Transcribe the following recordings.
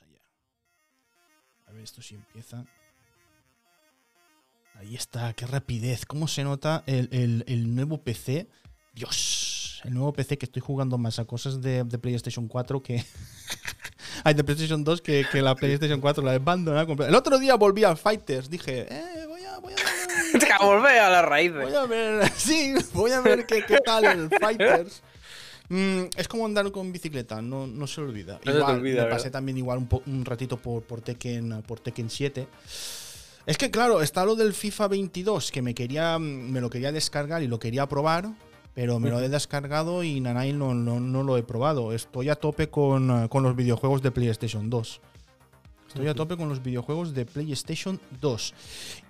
Vamos allá. A ver, esto sí empieza. Ahí está, qué rapidez. ¿Cómo se nota el, el nuevo PC? Dios, el nuevo PC que estoy jugando más a cosas de, PlayStation 4 que. Hay de PlayStation 2 que, la PlayStation 4 la he abandonado. El otro día volví a Fighters. Dije, eh, voy a. Voy a, volver a la raíz. Voy a ver. Sí, voy a ver qué, tal el Fighters. Mm, es como andar con bicicleta, no, no se olvida. No igual, me pasé también igual un, un ratito por, por, Tekken, por Tekken 7. Es que claro, está lo del FIFA 22 que me quería me lo quería descargar y lo quería probar, pero me lo he descargado y Nanai no, no, lo he probado. Estoy a tope con, con, los videojuegos de PlayStation 2. Estoy a tope con los videojuegos de PlayStation 2.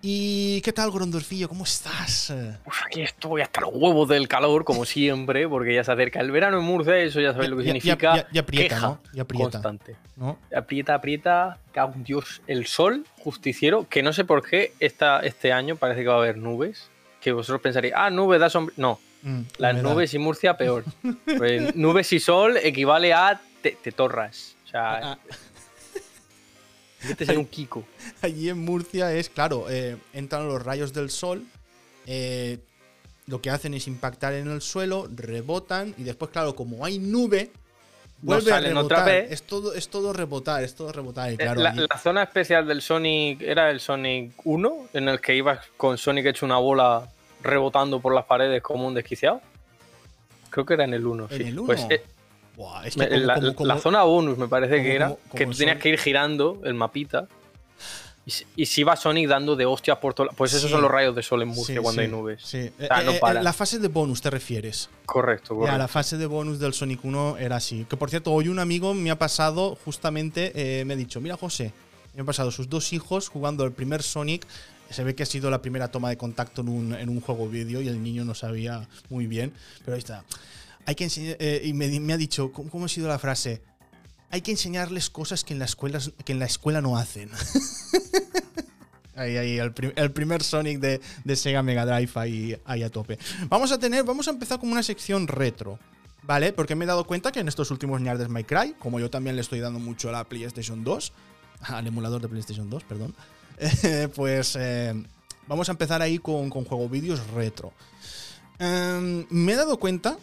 ¿Y qué tal, Grondorfillo? ¿Cómo estás? Pues aquí estoy hasta los huevos del calor, como siempre, porque ya se acerca el verano en Murcia, eso ya sabéis lo que significa. Ya, aprieta, ¿no? Ya aprieta. Constante. ¿no? Aprieta, aprieta, cago Dios. El sol justiciero, que no sé por qué esta, este año parece que va a haber nubes, que vosotros pensaréis, ah, nubes da sombra. No, Mm, Las nubes y Murcia peor. Pues, nubes y sol equivale a te, torras. O sea, ah, ser un Kiko. Allí en Murcia es, claro, eh, entran los rayos del sol, eh, lo que hacen es impactar en el suelo, rebotan y después, claro, como hay nube, vuelve a rebotar. Otra vez. Es todo, es todo rebotar, es todo rebotar. Eh, la, la, zona especial del Sonic era el Sonic 1, en el que ibas con Sonic hecho una bola rebotando por las paredes como un desquiciado. Creo que era en el 1. ¿En el 1? Pues, eh, la, zona bonus me parece que era que tú tenías que ir girando el mapita. Y, si va Sonic dando de hostias por todo. Pues esos son los rayos de sol en Murcia cuando hay nubes. Sí. No eh, eh, la fase de bonus te refieres. Correcto, correcto. la fase de bonus del Sonic 1 era así. Que por cierto, hoy un amigo me ha pasado justamente, me ha dicho, mira José, me han pasado sus dos hijos jugando el primer Sonic se ve que ha sido la primera toma de contacto en un, en un juego vídeo y el niño no sabía muy bien, pero ahí está. Hay que enseñar, eh, y me, ha dicho, ¿cómo, ha sido la frase? Hay que enseñarles cosas que en la escuela, que en la escuela no hacen. ahí, ahí, el, primer Sonic de, Sega Mega Drive ahí, ahí a tope. Vamos a tener, vamos a empezar con una sección retro. ¿Vale? Porque me he dado cuenta que en estos últimos de My Cry, como yo también le estoy dando mucho a la PlayStation 2, al emulador de PlayStation 2, perdón, pues eh, vamos a empezar ahí con, con juego vídeos retro. Em, me he dado cuenta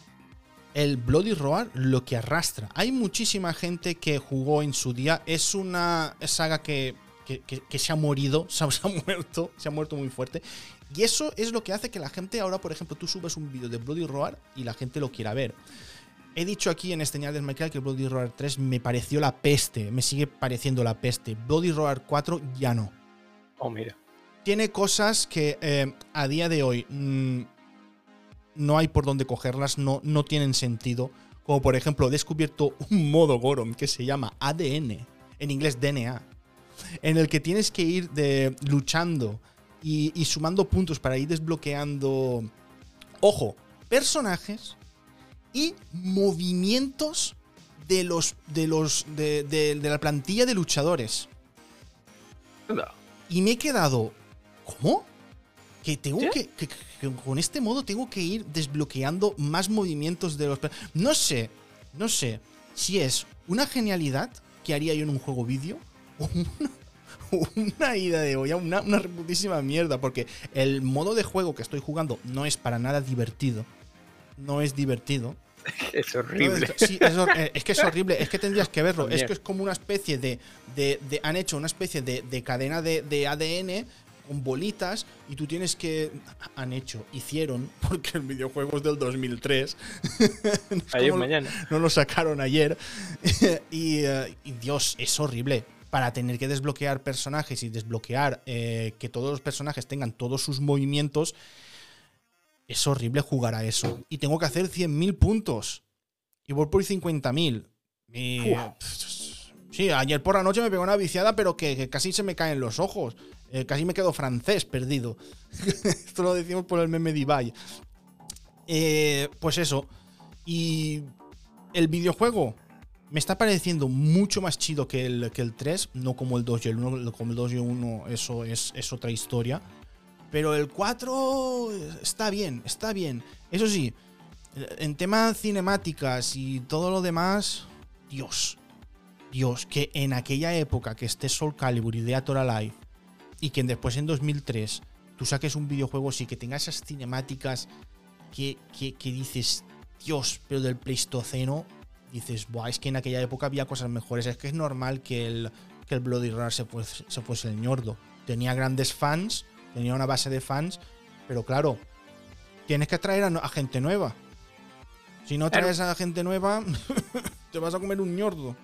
el Bloody Roar lo que arrastra. Hay muchísima gente que jugó en su día. Es una saga que, se ha morido, se ha, muerto, se ha muerto muy fuerte. Y eso es lo que hace que la gente ahora, por ejemplo, tú subes un vídeo de Bloody Roar y la gente lo quiera ver. He dicho aquí en este del Michael que Bloody Roar 3 me pareció la peste, me sigue pareciendo la peste. Bloody Roar 4 ya no. Oh, mira. Tiene cosas que eh, a día de hoy mm, no hay por dónde cogerlas, no, no tienen sentido. Como por ejemplo, he descubierto un modo Goron que se llama ADN, en inglés DNA, en el que tienes que ir de, luchando y, sumando puntos para ir desbloqueando, ojo, personajes y movimientos de los de los de, de la plantilla de luchadores. Y me he quedado. ¿Cómo? Que tengo que, Con este modo tengo que ir desbloqueando más movimientos de los. No sé. No sé si es una genialidad que haría yo en un juego vídeo o una, ida de olla, una, una reputísima mierda. Porque el modo de juego que estoy jugando no es para nada divertido. No es divertido. Es horrible. sí, eh, es, que es horrible. Es que tendrías que verlo. Es que es como una especie de. han hecho una especie de, cadena de, ADN con bolitas y tú tienes que. Han hecho, hicieron, porque el videojuego es del 2003. ayer mañana. No lo sacaron ayer. Eh, y, Dios, es horrible. Para tener que desbloquear personajes y desbloquear eh, que todos los personajes tengan todos sus movimientos es horrible jugar a eso. Y tengo que hacer 100.000 puntos. Y voy por 50.000. Sí, ayer por la noche me pegó una viciada, pero que, casi se me caen los ojos. Eh, casi me quedo francés perdido. Esto lo decimos por el meme de Ibai. Eh, pues eso. Y el videojuego me está pareciendo mucho más chido que el, que el 3, no como el 2 y el 1. Como el 2 y el 1, eso es, es otra historia. Pero el 4 está bien, está bien. Eso sí, en temas cinemáticas y todo lo demás, Dios. Dios, que en aquella época que esté Soul Calibur y Deator Alive y que después en 2003 tú saques un videojuego así que tenga esas cinemáticas que, que, dices, Dios, pero del Pleistoceno, dices, Buah, es que en aquella época había cosas mejores. Es que es normal que el, que el Bloody Roar se fuese, se fuese el ñordo. Tenía grandes fans, tenía una base de fans, pero claro, tienes que traer a, gente nueva. Si no traes a gente nueva, te vas a comer un ñordo.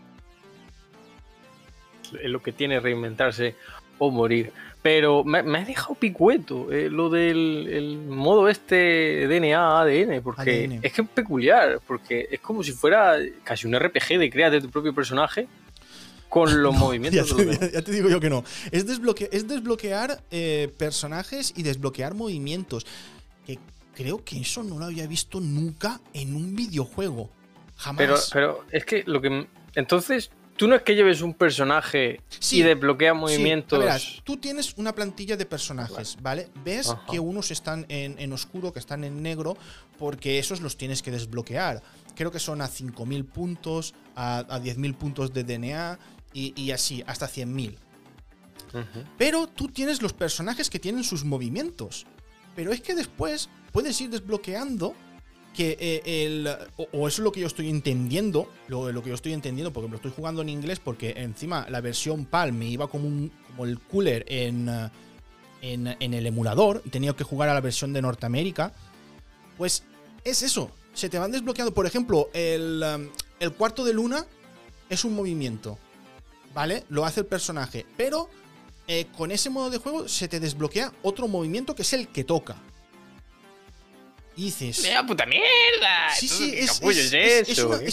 Es lo que tiene reinventarse o morir. Pero me, has dejado picueto eh, lo del modo este DNA, ADN, porque es que es peculiar, porque es como si fuera casi un RPG de crear de tu propio personaje con los movimientos. Ya te, digo yo que no. Es, es desbloquear eh, personajes y desbloquear movimientos. Que creo que eso no lo había visto nunca en un videojuego. Jamás. Pero, pero es que lo que. Entonces, tú no es que lleves un personaje y desbloquea movimientos. tú tienes una plantilla de personajes, ¿vale? Ves que unos están en, oscuro, que están en negro, porque esos los tienes que desbloquear. Creo que son a 5.000 puntos, a, a 10.000 puntos de DNA y, así, hasta 100.000. Pero tú tienes los personajes que tienen sus movimientos. Pero es que después puedes ir desbloqueando que eh, el. O, eso es lo que yo estoy entendiendo. Lo, lo, que yo estoy entendiendo, porque lo estoy jugando en inglés, porque encima la versión PAL me iba como, un, como el cooler en, en, en, el emulador y tenía que jugar a la versión de Norteamérica. Pues es eso. Se te van desbloqueando. Por ejemplo, el, el cuarto de luna es un movimiento. ¿vale? Lo hace el personaje. Pero eh, con ese modo de juego se te desbloquea otro movimiento que es el que toca. Y dices. ¡Mira puta mierda! Sí, sí, es,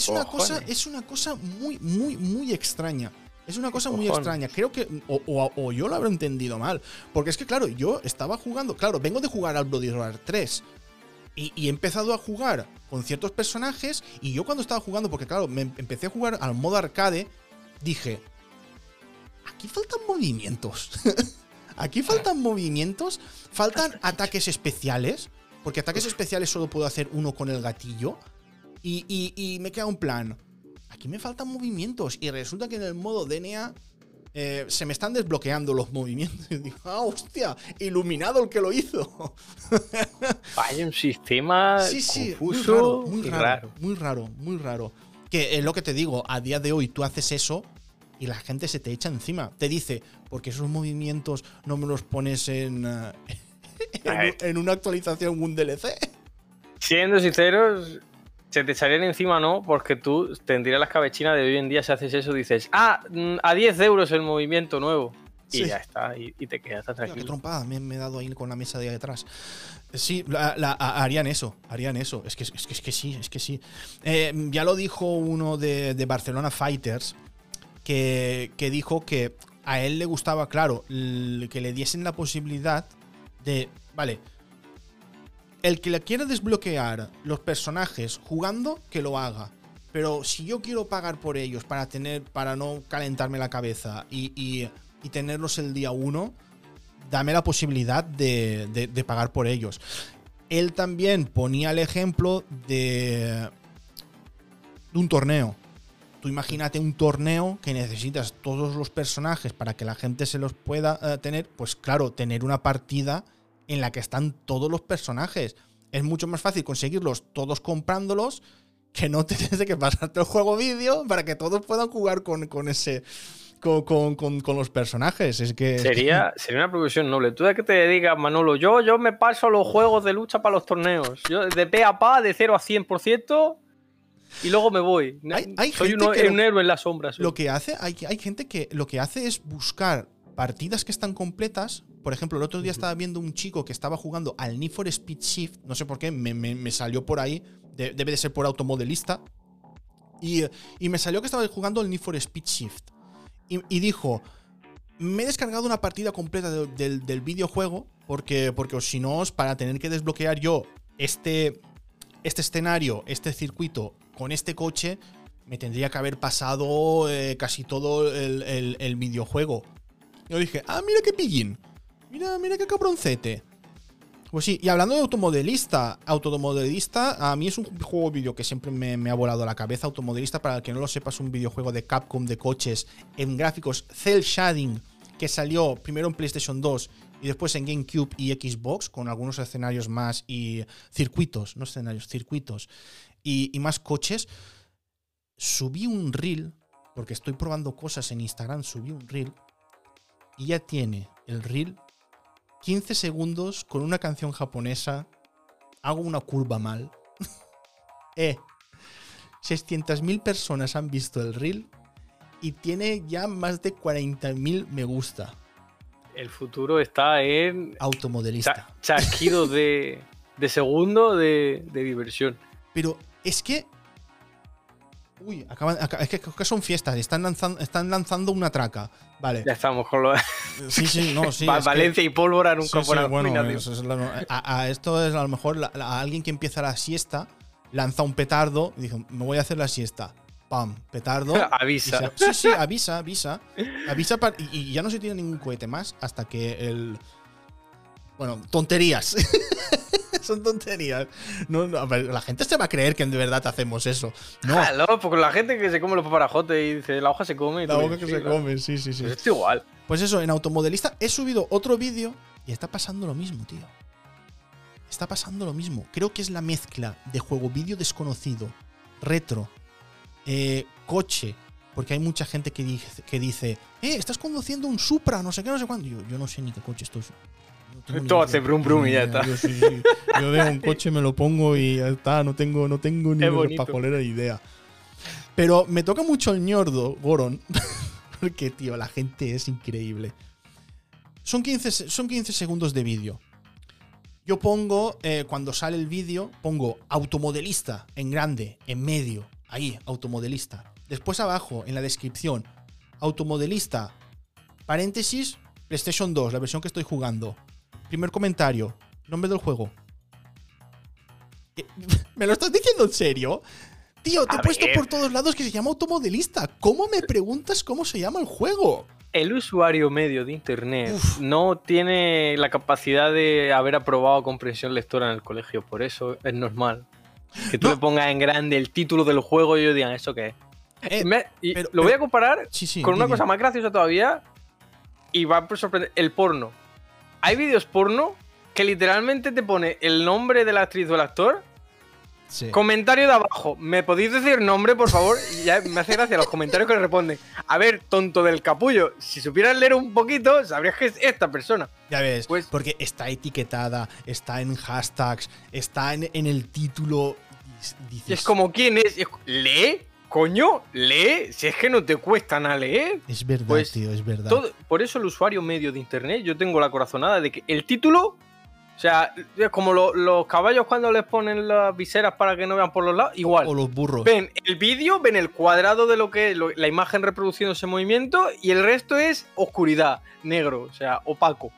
una, cosa, es una cosa muy, muy, muy extraña. Es una cosa muy extraña. Creo que. O, yo lo habré entendido mal. Porque es que, claro, yo estaba jugando. Claro, vengo de jugar al Bloody Roar 3. Y, y, he empezado a jugar con ciertos personajes. Y yo cuando estaba jugando, porque claro, me empecé a jugar al modo arcade, dije, aquí faltan movimientos. aquí faltan movimientos, faltan ataques especiales, porque ataques especiales solo puedo hacer uno con el gatillo. Y, me queda un plan. Aquí me faltan movimientos. Y resulta que en el modo DNA eh, se me están desbloqueando los movimientos. Y digo, ah, hostia, iluminado el que lo hizo. Vaya un sistema sí, sí, confuso muy raro, muy raro, Muy raro, muy raro. Que es lo que te digo, a día de hoy tú haces eso y la gente se te echa encima. Te dice, porque esos movimientos no me los pones en, en, una actualización, un DLC. Siendo sinceros, se te echarían encima no, porque tú tendrías las cabechinas de hoy en día si haces eso, dices, ah, mm, a 10 euros el movimiento nuevo. Y ya está, y, te quedas tranquilo. Qué trompada, me, he dado ahí con la mesa de ahí detrás. Sí, harían eso, harían eso. Es que, es que, es que sí, es que sí. Eh, ya lo dijo uno de, de Barcelona Fighters, que, dijo que a él le gustaba, claro, que le diesen la posibilidad de, vale, el que le quiera desbloquear los personajes jugando, que lo haga. Pero si yo quiero pagar por ellos para tener, para no calentarme la cabeza y, tenerlos el día uno, dame la posibilidad de, de, pagar por ellos. Él también ponía el ejemplo de, de un torneo. Tú imagínate un torneo que necesitas todos los personajes para que la gente se los pueda eh, tener. Pues claro, tener una partida en la que están todos los personajes. Es mucho más fácil conseguirlos todos comprándolos que no tienes que pasarte el juego vídeo para que todos puedan jugar con, ese. Con, los personajes. Es que. Sería, sería una profesión noble. Tú de que te dedicas, Manolo. Yo, yo me paso los juegos de lucha para los torneos. Yo de pe a pa, de 0 a 100% y luego me voy. Hay, Soy un, héroe en las sombras. Lo que hace, hay, hay gente que lo que hace es buscar partidas que están completas. Por ejemplo, el otro día estaba viendo un chico que estaba jugando al Need for Speed Shift. No sé por qué, me, salió por ahí. debe de ser por automodelista. Y, y, me salió que estaba jugando al Need for Speed Shift. Y, dijo: Me he descargado una partida completa del videojuego. Porque, porque si no, para tener que desbloquear yo este, este escenario, este circuito con este coche me tendría que haber pasado eh, casi todo el, videojuego. Yo dije, ah, mira qué pillín. Mira, mira qué cabroncete. Pues sí, y hablando de automodelista, automodelista, a mí es un juego vídeo que siempre me, ha volado la cabeza. Automodelista, para el que no lo sepa, es un videojuego de Capcom de coches en gráficos cel shading que salió primero en PlayStation 2 y después en GameCube y Xbox, con algunos escenarios más y circuitos, no escenarios, circuitos y, y más coches. Subí un reel, porque estoy probando cosas en Instagram, subí un reel y ya tiene el reel 15 segundos con una canción japonesa, hago una curva mal. eh, 600.000 personas han visto el reel y tiene ya más de 40.000 me gusta. El futuro está en... Automodelista. chasquido de, de segundo de, de diversión. Pero es que Uy, acaban, es que, son fiestas, están lanzando, están lanzando una traca. Vale. Ya estamos con lo Sí, sí, no, sí. Valencia y pólvora nunca sí, bueno, a, esto es a lo mejor a alguien que empieza la siesta, lanza un petardo y dice, me voy a hacer la siesta. Pam, petardo. avisa. sí, sí, avisa, avisa. Avisa y, ya no se tiene ningún cohete más hasta que el. Bueno, tonterías. son tonterías. No, la gente se va a creer que de verdad hacemos eso. No. Claro, porque la gente que se come los paparajotes y dice la hoja se come. la hoja que se come, sí, sí, sí. Pues es igual. Pues eso, en Automodelista he subido otro vídeo y está pasando lo mismo, tío. Está pasando lo mismo. Creo que es la mezcla de juego vídeo desconocido, retro, eh, coche. Porque hay mucha gente que dice, que dice, eh, estás conduciendo un Supra, no sé qué, no sé cuándo. Yo, yo no sé ni qué coche estoy todo hace brum brum y ya está. Yo, veo un coche, me lo pongo y ya está. No tengo, no tengo ni pajolera idea. Pero me toca mucho el ñordo, Goron. Porque, tío, la gente es increíble. Son 15, son 15 segundos de vídeo. Yo pongo, eh, cuando sale el vídeo, pongo automodelista en grande, en medio. Ahí, automodelista. Después abajo, en la descripción, automodelista, paréntesis, PlayStation 2, la versión que estoy jugando. Primer comentario. Nombre del juego. Eh, ¿Me lo estás diciendo en serio? Tío, te he puesto por todos lados que se llama automodelista. ¿Cómo me preguntas cómo se llama el juego? El usuario medio de internet no tiene la capacidad de haber aprobado comprensión lectora en el colegio, por eso es normal. Que tú le pongas en grande el título del juego y yo digan, ¿eso qué es? Eh, lo voy a comparar con una cosa más graciosa todavía y va a sorprender. El porno hay vídeos porno que literalmente te pone el nombre de la actriz o el actor. Comentario de abajo. ¿Me podéis decir nombre, por favor? Y ya me hace gracia los comentarios que le responden. A ver, tonto del capullo, si supieras leer un poquito, sabrías que es esta persona. Ya ves, pues, porque está etiquetada, está en hashtags, está en, el título. es como, ¿quién es? ¿Lee? Coño, lee, si es que no te cuesta nada leer. Es verdad, pues tío, es verdad. por eso el usuario medio de internet, yo tengo la corazonada de que el título, o sea, es como los caballos cuando les ponen las viseras para que no vean por los lados, igual. O los burros. Ven el vídeo, ven el cuadrado de lo que es la imagen reproduciendo ese movimiento y el resto es oscuridad, negro, o sea, opaco.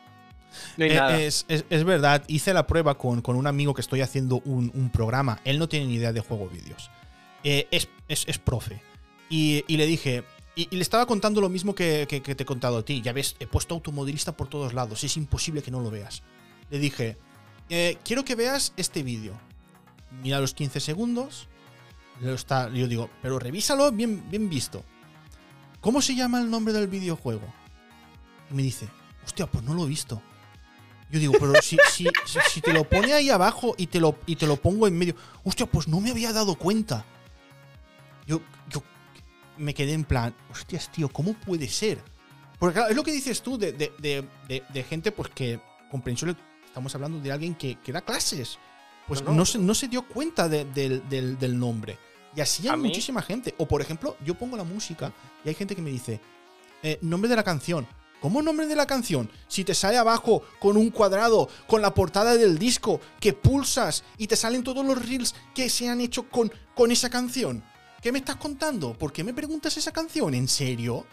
No hay eh, nada. Es, verdad, hice la prueba con, un amigo que estoy haciendo un, un programa. Él no tiene ni idea de juego vídeos. Eh, es, profe. Y, le dije, y, le estaba contando lo mismo que, te he contado a ti. Ya ves, he puesto automodelista por todos lados. Es imposible que no lo veas. Le dije, eh, quiero que veas este vídeo. Mira los 15 segundos. Está, yo digo, pero revísalo bien, bien visto. ¿Cómo se llama el nombre del videojuego? Y me dice, hostia, pues no lo he visto. Yo digo, pero si, si, si, te lo pone ahí abajo y te lo, y te lo pongo en medio. Hostia, pues no me había dado cuenta yo, me quedé en plan, hostias, tío, ¿cómo puede ser? Porque claro, es lo que dices tú de, gente pues que comprensión, estamos hablando de alguien que, da clases. Pues no, se, no se dio cuenta del, nombre. Y así hay muchísima gente. O por ejemplo, yo pongo la música y hay gente que me dice, eh, nombre de la canción. ¿Cómo nombre de la canción? Si te sale abajo con un cuadrado, con la portada del disco, que pulsas y te salen todos los reels que se han hecho con, con esa canción. ¿Qué me estás contando? ¿Por qué me preguntas esa canción? ¿En serio?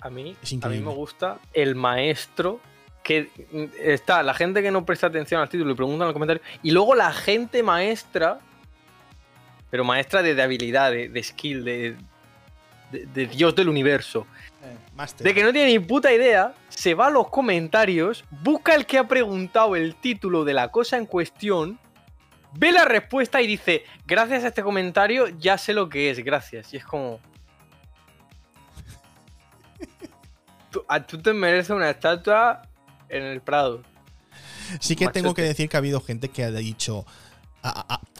A mí, a mí me gusta el maestro que está la gente que no presta atención al título y pregunta en los comentarios. Y luego la gente maestra, pero maestra de, habilidad, de, skill, de, de, Dios del universo, Eh, de que no tiene ni puta idea, se va a los comentarios, busca el que ha preguntado el título de la cosa en cuestión, ve la respuesta y dice, gracias a este comentario ya sé lo que es, gracias. Y es como... tú, tú te mereces una estatua en el Prado. Sí que tengo que decir que ha habido gente que ha dicho,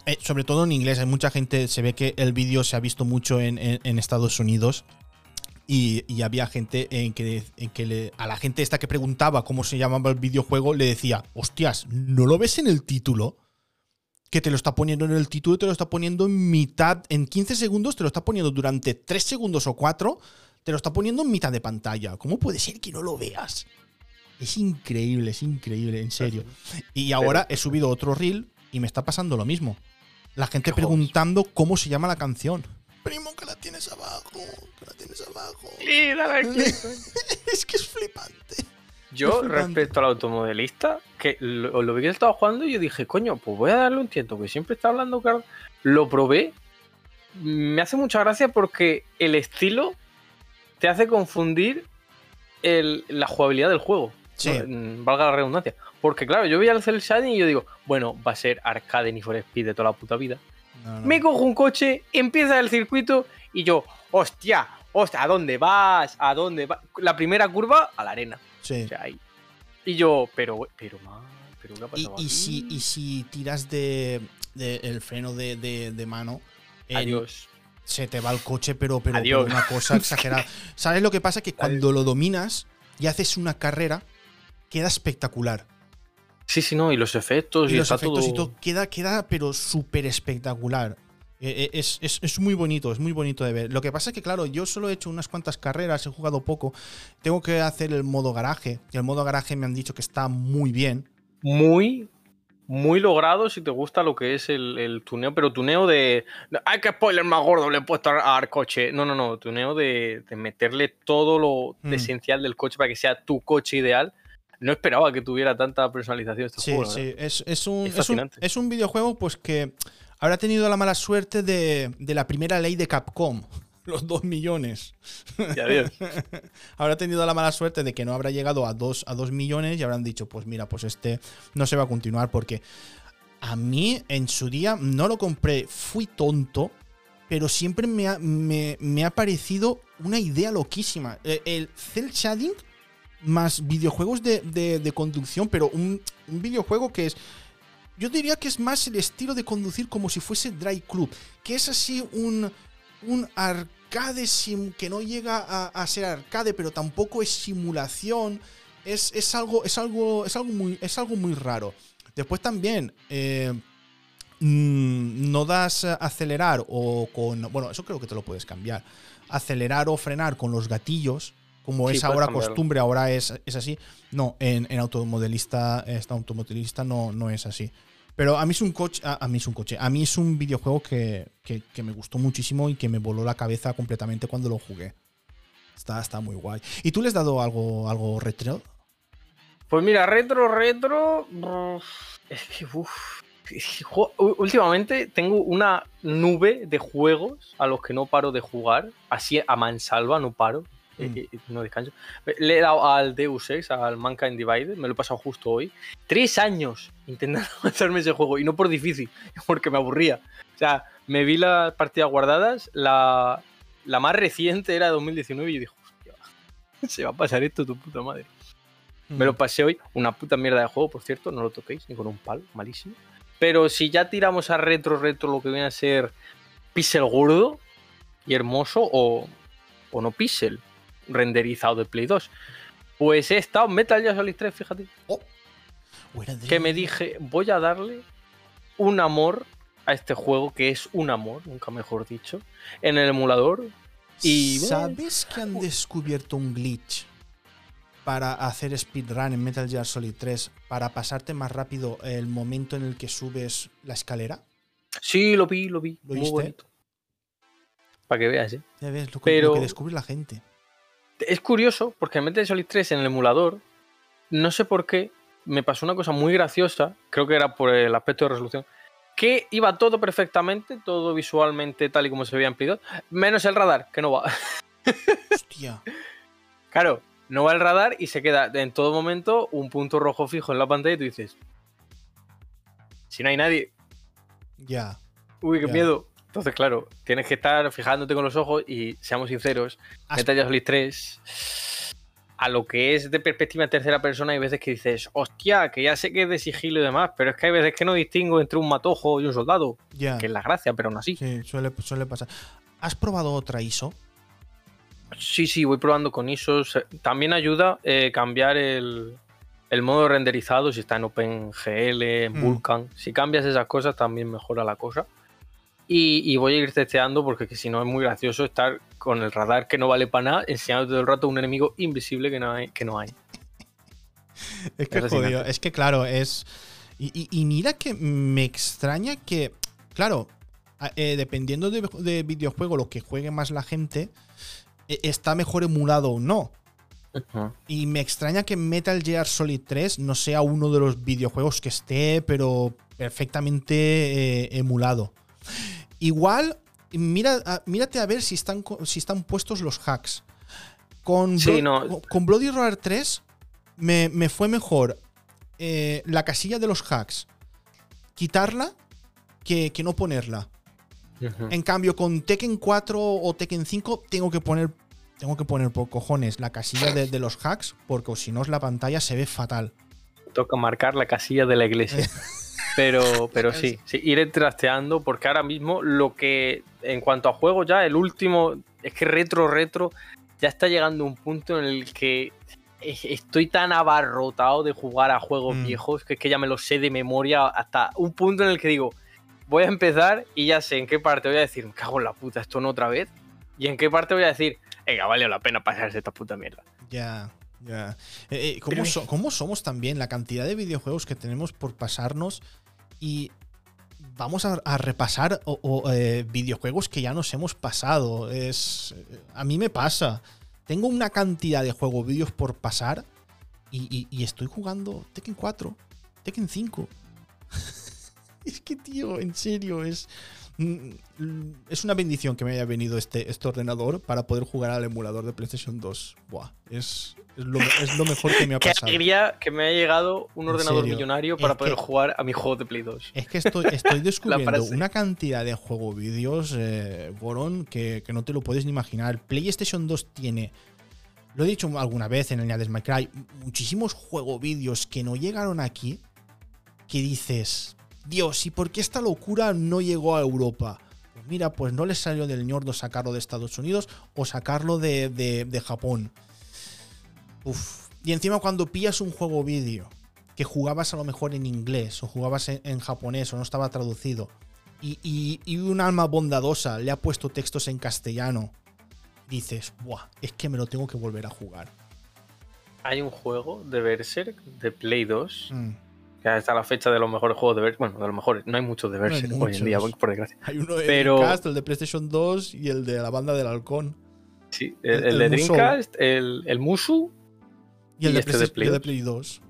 eh, sobre todo en inglés, hay mucha gente, se ve que el vídeo se ha visto mucho en, Estados Unidos. Y, había gente en que, en que a la gente esta que preguntaba cómo se llamaba el videojuego le decía, hostias, ¿no lo ves en el título? Que te lo está poniendo en el título, te lo está poniendo en mitad, en 15 segundos, te lo está poniendo durante 3 segundos o 4, te lo está poniendo en mitad de pantalla. ¿Cómo puede ser que no lo veas? Es increíble, es increíble, en serio. Y ahora he subido otro reel y me está pasando lo mismo. La gente preguntando cómo se llama la canción. Primo, que la tienes abajo, que la tienes abajo. es que es flipante. Yo, respecto al automodelista, que lo, lo vi que estaba jugando y yo dije, coño, pues voy a darle un tiento, que siempre está hablando claro. Lo probé. Me hace mucha gracia porque el estilo te hace confundir la jugabilidad del juego. Valga la redundancia. Porque claro, yo veía el Cell Shading y yo digo, bueno, va a ser arcade ni for Speed de toda la puta vida. Me cojo un coche, empieza el circuito y yo, hostia, hostia, ¿a dónde vas? ¿A dónde vas? La primera curva a la arena. Sí. Y yo, pero, pero, pero ¿qué ha pasado y, si, y si tiras de, el freno de, mano. Adiós. Se te va el coche, pero, pero, una cosa exagerada. ¿Sabes lo que pasa? Que cuando lo dominas y haces una carrera, queda espectacular. Sí, sí, no, y los efectos y, los efectos y todo queda, queda pero súper espectacular. Eh, eh, es, muy bonito, es muy bonito de ver. Lo que pasa es que, claro, yo solo he hecho unas cuantas carreras, he jugado poco. Tengo que hacer el modo garaje. Y el modo garaje me han dicho que está muy bien. Muy, muy logrado si te gusta lo que es el, tuneo, pero tuneo de. ¡Ay, qué spoiler más gordo le he puesto al coche! No, no, no, tuneo de, meterle todo lo mm. esencial del coche para que sea tu coche ideal no esperaba que tuviera tanta personalización este sí, juego. Sí, es, es, un, es, un, videojuego pues que habrá tenido la mala suerte de, la primera ley de Capcom. Los dos millones. Ya Dios. habrá tenido la mala suerte de que no habrá llegado a dos, a dos millones y habrán dicho, pues mira, pues este no se va a continuar porque a mí en su día no lo compré, fui tonto, pero siempre me ha, me, ha parecido una idea loquísima. El, el cel shading más videojuegos de, conducción, pero un, videojuego que es. Yo diría que es más el estilo de conducir como si fuese Dry Club, que es así un, un arcade sim, que no llega a, ser arcade, pero tampoco es simulación. Es, es, algo, es, algo, es, algo muy, es algo muy raro. Después también. Eh, mm, no das acelerar o con. Bueno, eso creo que te lo puedes cambiar. Acelerar o frenar con los gatillos como es ahora costumbre, ahora es, es así. No, en, en, automodelista, esta automodelista no, no es así. Pero a mí es un coche, a, mí es un coche, a mí es un videojuego que, me gustó muchísimo y que me voló la cabeza completamente cuando lo jugué. Está, está muy guay. ¿Y tú le has dado algo, algo retro? Pues mira, retro, retro. Es que, últimamente tengo una nube de juegos a los que no paro de jugar. Así a mansalva, no paro. Mm. no descanso. Le he dado al Deus Ex, al Mankind Divided, me lo he pasado justo hoy. Tres años intentando hacerme ese juego y no por difícil, porque me aburría. O sea, me vi las partidas guardadas, la, la más reciente era de 2019 y dije, hostia, se va a pasar esto tu puta madre. Me lo mm. pasé hoy, una puta mierda de juego, por cierto, no lo toquéis ni con un palo, malísimo. Pero si ya tiramos a retro, retro lo que viene a ser pixel gordo y hermoso o, o no pixel, renderizado de Play 2. Pues he estado Metal Gear Solid 3, fíjate. Oh. Que me dije, voy a darle un amor a este juego, que es un amor, nunca mejor dicho, en el emulador. Y ¿Sabes que han descubierto un glitch para hacer speedrun en Metal Gear Solid 3 para pasarte más rápido el momento en el que subes la escalera? Sí, lo vi, lo vi. ¿Lo Muy bonito. Para que veas, ¿eh? Ya ves lo que, lo que descubre la gente. Es curioso porque en Metal Solid 3 en el emulador, no sé por qué, me pasó una cosa muy graciosa, creo que era por el aspecto de resolución, que iba todo perfectamente, todo visualmente tal y como se veía en Play 2, menos el radar, que no va. Hostia. Claro, no va el radar y se queda en todo momento un punto rojo fijo en la pantalla y tú dices, si no hay nadie. Ya. Uy, qué miedo. Entonces, claro, tienes que estar fijándote con los ojos y seamos sinceros, Metal Gear Solid 3 a lo que es de perspectiva en tercera persona hay veces que dices, hostia, que ya sé que es de sigilo y demás, pero es que hay veces que no distingo entre un matojo y un soldado, que es la gracia, pero aún así. Sí, suele, pasar. ¿Has probado otra ISO? Sí, sí, voy probando con ISO. También ayuda eh, cambiar el, modo renderizado si está en OpenGL, en mm. Vulkan. Si cambias esas cosas también mejora la cosa. Y, voy a ir testeando porque si no es muy gracioso estar con el radar que no vale para nada enseñando todo el rato un enemigo invisible que no hay. Que no hay. es que jodido. Es que claro, es... Y, mira que me extraña que, claro, eh, dependiendo de, videojuego, lo que juegue más la gente, e, está mejor emulado o no. Y me extraña que Metal Gear Solid 3 no sea uno de los videojuegos que esté, pero perfectamente eh, emulado. Igual, mira, mírate a ver si están, si están puestos los hacks. Con, con Bloody Roar 3 me, fue mejor eh, la casilla de los hacks quitarla que, no ponerla. En cambio, con Tekken 4 o Tekken 5 tengo que poner tengo que poner por cojones la casilla de, de los hacks porque si no la pantalla se ve fatal. Toca marcar la casilla de la iglesia. Pero, pero sí, sí, ir trasteando, porque ahora mismo lo que, en cuanto a juego ya, el último, es que retro, retro, ya está llegando un punto en el que estoy tan abarrotado de jugar a juegos mm. viejos que es que ya me los sé de memoria hasta un punto en el que digo, voy a empezar y ya sé en qué parte voy a decir, me cago en la puta, esto no otra vez. Y en qué parte voy a decir, venga, vale la pena pasarse esta puta mierda. Ya, ya. Eh, eh, ¿cómo, somos también? La cantidad de videojuegos que tenemos por pasarnos y vamos a, repasar eh, videojuegos que ya nos hemos pasado. Es, a mí me pasa. Tengo una cantidad de juegos vídeos por pasar y, estoy jugando Tekken 4, Tekken 5. es que, tío, en serio, es, es una bendición que me haya venido este, este ordenador para poder jugar al emulador de PlayStation 2. Buah, es, es lo, mejor que me ha pasado. Qué alegría que me haya llegado un ordenador millonario para poder jugar a mi juego de Play 2. Es que estoy, estoy descubriendo una cantidad de juego vídeos, eh, Goron, que, no te lo puedes ni imaginar. PlayStation 2 tiene, lo he dicho alguna vez en el de My Cry, muchísimos juego vídeos que no llegaron aquí, que dices, Dios, ¿y por qué esta locura no llegó a Europa? Pues mira, pues no les salió del ñordo sacarlo de Estados Unidos o sacarlo de, de Japón. Uf. Y encima cuando pillas un juego vídeo que jugabas a lo mejor en inglés o jugabas en, japonés o no estaba traducido y, un alma bondadosa le ha puesto textos en castellano, dices, Buah, es que me lo tengo que volver a jugar. Hay un juego de Berserk de Play 2 mm. Que está la fecha de los mejores juegos de Berserk. Bueno, de los mejores, no hay muchos de Berserk hoy en día, por desgracia. Hay uno de Pero... el de PlayStation 2 y el de la banda del halcón. Sí, el, de Dreamcast, el, el Musu y el, de, este Play, 2.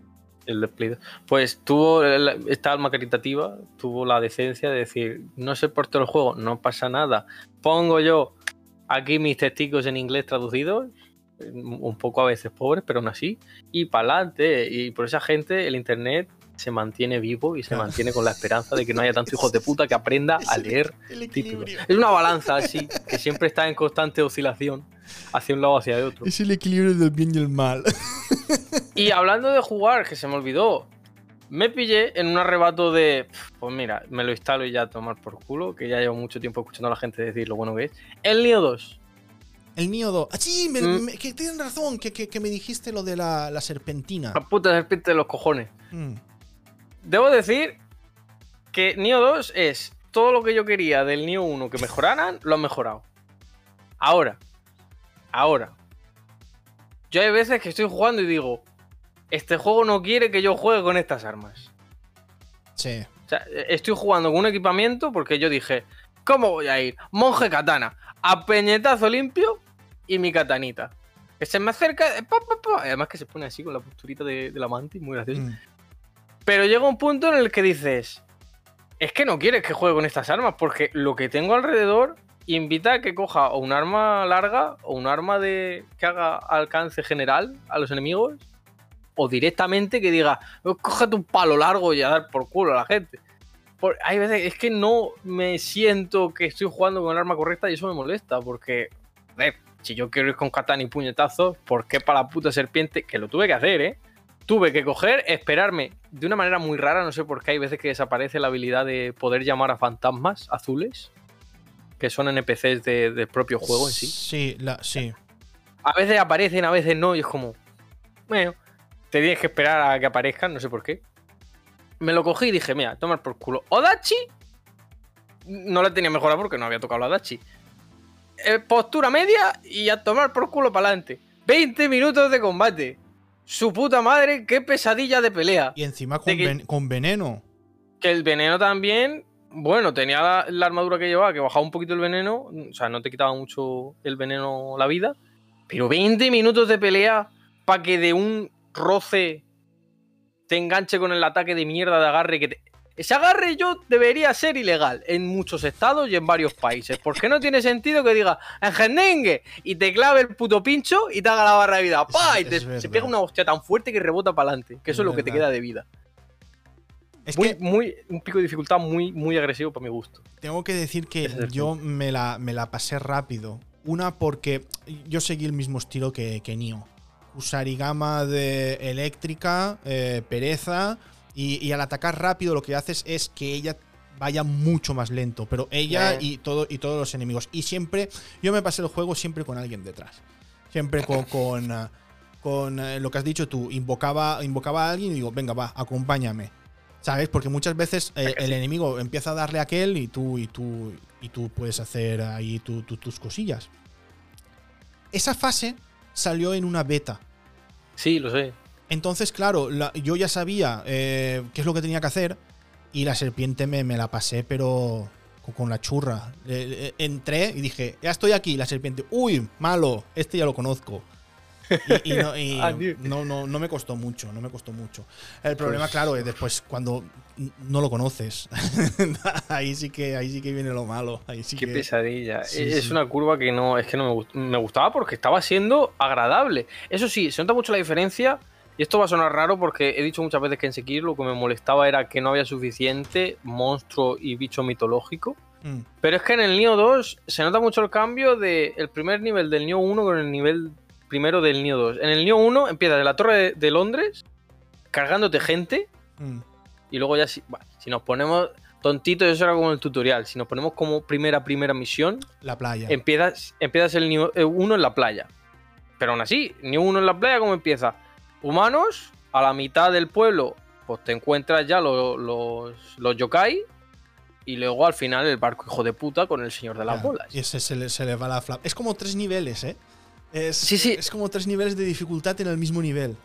El de Play 2. Pues tuvo esta alma caritativa, tuvo la decencia de decir, no sé por todo el juego, no pasa nada. Pongo yo aquí mis testigos en inglés traducidos, un poco a veces pobres, pero aún así, y para adelante. Y por esa gente el Internet se mantiene vivo y se mantiene con la esperanza de que no haya tantos hijos de puta que aprenda a leer títulos. Es una balanza así, que siempre está en constante oscilación hacia un lado o hacia el otro. Es el equilibrio del bien y el mal. Y hablando de jugar, que se me olvidó, me pillé en un arrebato de. Pues mira, me lo instalo y ya tomar por culo, que ya llevo mucho tiempo escuchando a la gente decir lo bueno que es. El Nio 2. El Nio 2. Ah, sí, mm. que tienes razón, que, me dijiste lo de la, serpentina. La puta serpiente de los cojones. Mm. Debo decir que Nio 2 es todo lo que yo quería del Nio 1 que mejoraran, lo han mejorado. Ahora, ahora, yo hay veces que estoy jugando y digo, este juego no quiere que yo juegue con estas armas. Sí. O sea, estoy jugando con un equipamiento porque yo dije, ¿cómo voy a ir? Monje katana, a peñetazo limpio y mi katanita. Que se me acerca, eh, además que se pone así con la posturita de, la mantis, muy gracioso. Mm. Pero llega un punto en el que dices, es que no quieres que juegue con estas armas porque lo que tengo alrededor invita a que coja o un arma larga o un arma de que haga alcance general a los enemigos o directamente que diga, oh, cógete un palo largo y a dar por culo a la gente. hay veces, es que no me siento que estoy jugando con el arma correcta y eso me molesta, porque, si yo quiero ir con katana y puñetazos, ¿por qué para la puta serpiente? Que lo tuve que hacer, ¿eh? Tuve que coger, esperarme de una manera muy rara, no sé por qué hay veces que desaparece la habilidad de poder llamar a fantasmas azules, que son NPCs del propio juego en sí. Sí, la, sí. A veces aparecen, a veces no, y es como, bueno, te tienes que esperar a que aparezcan, no sé por qué. Me lo cogí y dije, mira, tomar por culo. Odachi no la tenía mejorada porque no había tocado la Odachi. Eh, postura media y a tomar por culo para adelante. 20 minutos de combate. Su puta madre, qué pesadilla de pelea. Y encima con, veneno. Que el veneno también. Bueno, tenía la, la, armadura que llevaba, que bajaba un poquito el veneno. O sea, no te quitaba mucho el veneno la vida. Pero 20 minutos de pelea para que de un roce te enganche con el ataque de mierda de agarre que te... Ese agarre yo debería ser ilegal en muchos estados y en varios países. Porque no tiene sentido que diga engendengue y te clave el puto pincho y te haga la barra de vida. ¡Pah! Y te, se pega una hostia tan fuerte que rebota para adelante. Que eso es, lo que te queda de vida. Es muy, muy, un pico de dificultad muy, muy agresivo para mi gusto. Tengo que decir que yo me la, me la, pasé rápido. Una porque yo seguí el mismo estilo que, que Nio. Usarigama de eléctrica, eh, pereza, y, al atacar rápido lo que haces es que ella vaya mucho más lento, pero ella y, todo, y todos los enemigos. Y siempre, yo me pasé el juego siempre con alguien detrás. Siempre con, con, ah, eh, lo que has dicho tú, invocaba, invocaba a alguien y digo, venga, va, acompáñame. ¿Sabes? Porque muchas veces eh, el enemigo empieza a darle a aquel y tú, y tú, y tú puedes hacer ahí tus cosillas. Esa fase salió en una beta. Sí, lo sé. Entonces, claro, yo ya sabía eh, qué es lo que tenía que hacer y la serpiente me, me la pasé, pero con, la churra. entré y dije, ya estoy aquí, la serpiente, uy, malo, este ya lo conozco. Y, ah, no, no, no, me costó mucho, no me costó mucho. El problema, pues claro, es después cuando no lo conoces. ahí sí que ahí sí que viene lo malo. Ahí sí Qué pesadilla. es una curva que no es que no me, me gustaba porque estaba siendo agradable. Eso sí, se nota mucho la diferencia. Y esto va a sonar raro porque he dicho muchas veces que en Sekiro lo que me molestaba era que no había suficiente monstruo y bicho mitológico. Mm. Pero es que en el Nioh 2 se nota mucho el cambio del el primer nivel del Nioh 1 con el nivel primero del Nioh 2. En el Nioh 1 empieza de la Torre de, Londres cargándote gente. Mm. Y luego ya si, si nos ponemos tontitos, eso era como el tutorial. Si nos ponemos como primera, primera misión. La playa. Empiezas, empiezas el Nioh 1 en la playa. Pero aún así, Nioh 1 en la playa, ¿cómo empieza? Humanos, a la mitad del pueblo, pues te encuentras ya los, los, yokai. Y luego al final el barco hijo de puta con el señor de las bolas. Y ese se le, se le va la flap. Es como tres niveles, ¿eh? Es, sí, sí. Es como tres niveles de dificultad en el mismo nivel.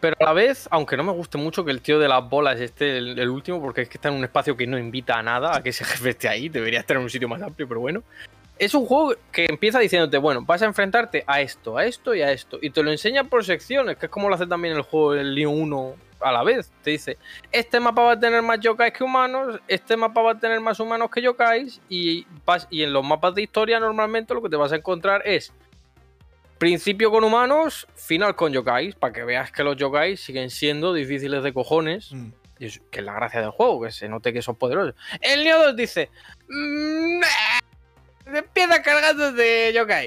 Pero a la vez, aunque no me guste mucho que el tío de las bolas esté el, último, porque es que está en un espacio que no invita a nada, a que ese jefe esté ahí, debería estar en un sitio más amplio, pero bueno. Es un juego que empieza diciéndote, bueno, vas a enfrentarte a esto, a esto y a esto. Y te lo enseña por secciones, que es como lo hace también el juego del Leon 1 a la vez. Te dice, este mapa va a tener más yokais que humanos, este mapa va a tener más humanos que yokais, y, y en los mapas de historia normalmente lo que te vas a encontrar es Principio con humanos, final con yokais, para que veas que los yokais siguen siendo difíciles de cojones. Mm. que es la gracia del juego, que se note que son poderosos. El Neo 2 dice: mmm, Empieza cargando de yokai.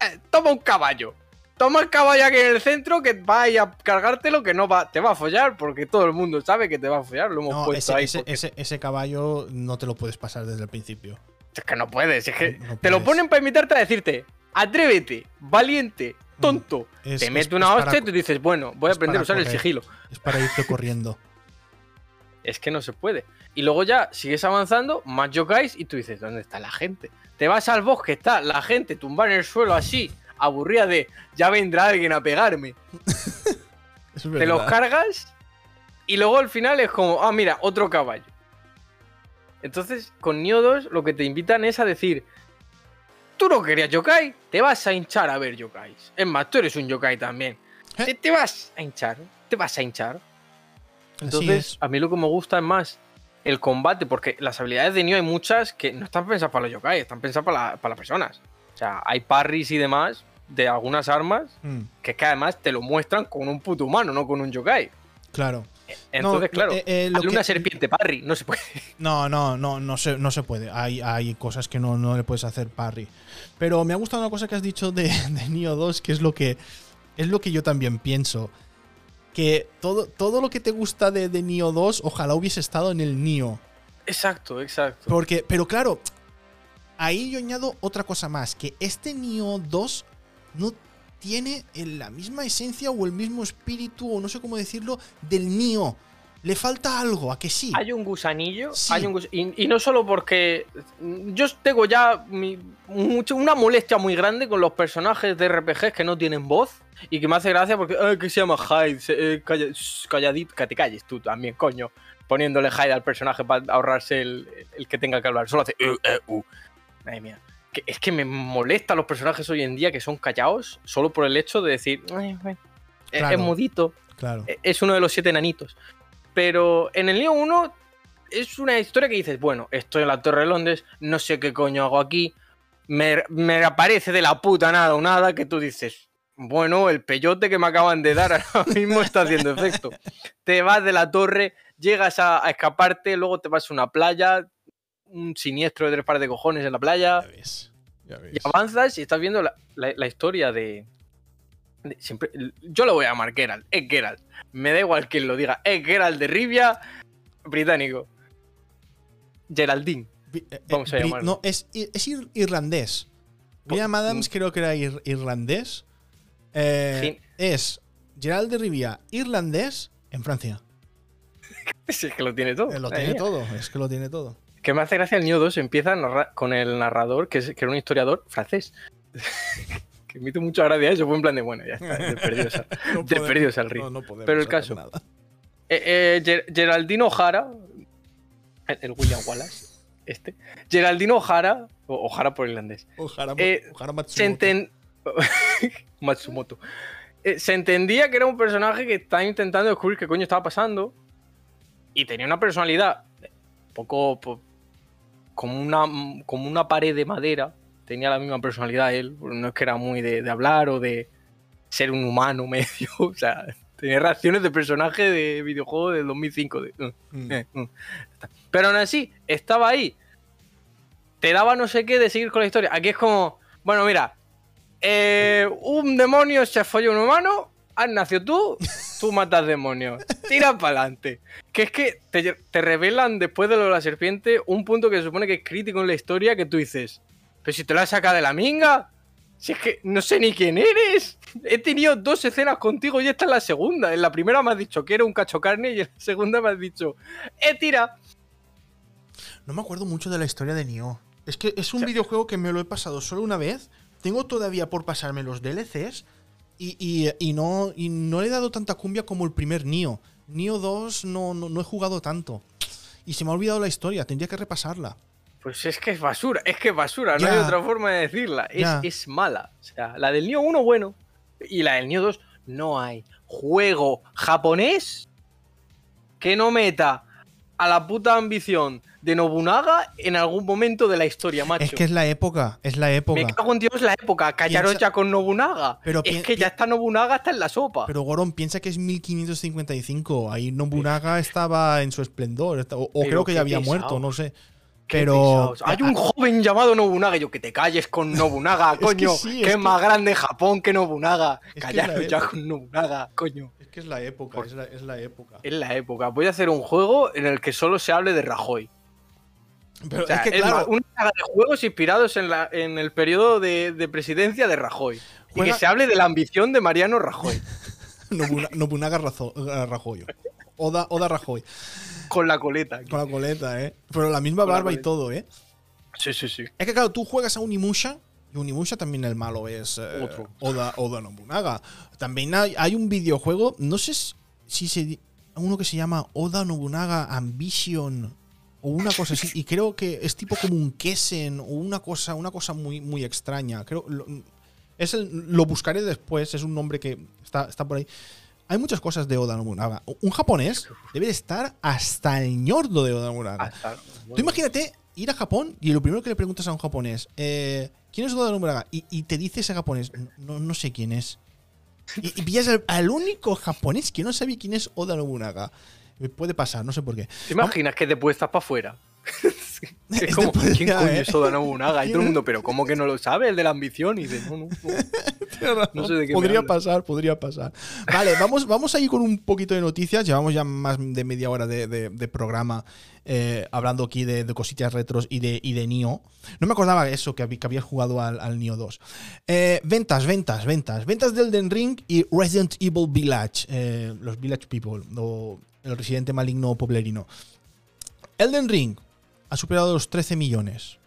Eh, toma un caballo. Toma el caballo aquí en el centro que vaya a cargártelo que no va, te va a follar porque todo el mundo sabe que te va a follar. Lo hemos puesto ese, ahí. Ese, caballo no te lo puedes pasar desde el principio. Es que no puedes, es que te lo ponen para invitarte a decirte, atrévete, valiente, mm, tonto. te mete una hostia y tú dices, bueno, voy a aprender a usar el sigilo. Es para irte corriendo. es que no se puede. Y luego ya sigues avanzando, más yokais y tú dices, ¿dónde está la gente? Te vas al bosque, está la gente tumbada en el suelo así, aburrida de, ya vendrá alguien a pegarme. te los cargas y luego al final es como, ah, mira, otro caballo. Entonces, con Nioh 2 lo que te invitan es a decir, Tú no querías yokai, te vas a hinchar a ver yokais. Es más, tú eres un yokai también. ¿Eh? Te, vas a hinchar, te vas a hinchar. Entonces, a mí lo que me gusta es más el combate, porque las habilidades de Nioh hay muchas que no están pensadas para los yokai, están pensadas para, para las personas. O sea, hay parries y demás de algunas armas mm. que es que además te lo muestran con un puto humano, no con un yokai. Claro. Entonces, claro, eh, eh una serpiente parry, no se puede. No, no, no, no se, no se puede. Hay, hay cosas que no, no le puedes hacer parry. Pero me ha gustado una cosa que has dicho de, de Nioh 2, que es lo que es lo que yo también pienso. Que todo, todo lo que te gusta de, de Nioh 2, ojalá hubiese estado en el Nioh. Exacto, exacto. Porque, pero claro, ahí yo añado otra cosa más, que este Nioh 2 no tiene la misma esencia o el mismo espíritu, o no sé cómo decirlo, del Nioh. Le falta algo, ¿a que sí? Hay un gusanillo. y, no solo porque yo tengo ya una molestia muy grande con los personajes de RPGs que no tienen voz y que me hace gracia porque que se llama Hyde, eh, calladito, que te calles tú también, coño. Poniéndole Hyde al personaje para ahorrarse el, que tenga que hablar. Solo hace uh, uh, uh. Mía. es que me molesta los personajes hoy en día que son callados solo por el hecho de decir, es, mudito. Claro. E, es uno de los siete enanitos. Pero en el Neo 1 es una historia que dices, bueno, estoy en la Torre de Londres, no sé qué coño hago aquí, me, aparece de la puta nada o nada que tú dices, bueno, el peyote que me acaban de dar ahora mismo está haciendo efecto. te vas de la torre, llegas a, escaparte, luego te vas a una playa, un siniestro de tres pares de cojones en la playa. Y avanzas y estás viendo la, historia de, Siempre, yo lo voy a llamar Geralt, es Geralt. Me da igual quien lo diga. Es Geralt de Rivia, británico. Geraldine. Eh, eh, Vamos a llamarlo. No, es, irlandés. William Adams creo que era irlandés. Eh, es Gerald de Rivia, irlandés, en Francia. es que lo tiene todo. lo tiene todo, es que lo tiene todo. Que me hace gracia el New 2 empieza con el narrador, que, es, que era un historiador francés. que me hizo mucha gracia eso, fue en plan de, bueno, ya está, perdidos al río. Pero el caso, eh, eh, Geraldino Jara, el, William Wallace, este, Geraldino Jara, o Jara por irlandés, Ojara, eh, Matsumoto. Se, Matsumoto. Eh, se entendía que era un personaje que estaba intentando descubrir qué coño estaba pasando y tenía una personalidad un poco como una, como una pared de madera tenía la misma personalidad él. No es que era muy de, hablar o de ser un humano medio. O sea, tenía reacciones de personaje de videojuego del 2005. Uh, mm. eh, mm. Pero aún así, estaba ahí. Te daba no sé qué de seguir con la historia. Aquí es como, bueno, mira, eh, un demonio se folló un humano, has nacido tú, tú matas demonios. Tira para adelante. Que es que te, te, revelan después de lo de la serpiente un punto que se supone que es crítico en la historia que tú dices, pero si te lo has sacado de la minga. Si es que no sé ni quién eres. He tenido dos escenas contigo y esta es la segunda. En la primera me has dicho que era un cacho carne y en la segunda me has dicho, ¡eh, tira! No me acuerdo mucho de la historia de Nioh. Es que es un videojuego que me lo he pasado solo una vez. Tengo todavía por pasarme los DLCs y, no, y no le he dado tanta cumbia como el primer Nioh. Nioh 2 no, no he jugado tanto. Y se me ha olvidado la historia, tendría que repasarla. Pues es que es basura, es que es basura, no hay otra forma de decirla. Es, mala. O sea, la del Nioh 1, bueno. Y la del Nioh 2, no hay juego japonés que no meta a la puta ambición de Nobunaga en algún momento de la historia, macho. Es que es la época, es la época. Me cago en Dios la época, callaros ya con Nobunaga. Pero es que ya está Nobunaga, está en la sopa. Pero Goron, piensa que es 1555, ahí Nobunaga estaba en su esplendor, o, creo que ya había muerto, no sé. Pero. Hay un joven llamado Nobunaga. Yo que te calles con Nobunaga, coño. que, es, más grande Japón que Nobunaga. Callaros ya con Nobunaga, coño. Es que es la época, es, la, época. Es la época. Voy a hacer un juego en el que solo se hable de Rajoy. Pero es que, claro. una saga de juegos inspirados en, la, en el periodo de, presidencia de Rajoy. Y que se hable de la ambición de Mariano Rajoy. Nobunaga Rajoy. Oda, Oda Rajoy. Con la coleta. Con la coleta, ¿eh? Pero la misma barba y todo, ¿eh? Sí, sí, sí. Es que claro, tú juegas a Unimusha y Unimusha también el malo es eh, Oda, Oda Nobunaga. También hay, un videojuego, no sé si se... Uno que se llama Oda Nobunaga Ambition o una cosa así. y creo que es tipo como un Kessen o una cosa, una cosa muy, muy extraña. Creo... Lo, es lo buscaré después, es un nombre que está, está por ahí. Hay muchas cosas de Oda Nobunaga. Un japonés debe de estar hasta el ñordo de Oda Nobunaga. Tú imagínate ir a Japón y lo primero que le preguntas a un japonés, eh, ¿quién es Oda Nobunaga? Y, te dice ese japonés, no, no sé quién es. Y, pillas al, único japonés que no sabe quién es Oda Nobunaga. Puede pasar, no sé por qué. ¿Te imaginas que después estás para afuera? Es como, ¿quién coño ¿eh? es Oda Nobunaga? Y todo el mundo, pero ¿cómo que no lo sabe? El de la ambición. Y dice, no, no, no. sé de qué Podría pasar, podría pasar. Vale, vamos, vamos a ir con un poquito de noticias. Llevamos ya más de media hora de, programa eh, hablando aquí de, cositas retros y de, y de Nio. No me acordaba eso, que, que habías jugado al, al Nio 2. Eh, ventas, ventas, ventas. Ventas del Den Ring y Resident Evil Village. los Village People, o el residente maligno poblerino. Elden Ring, ha superado los 13 millones.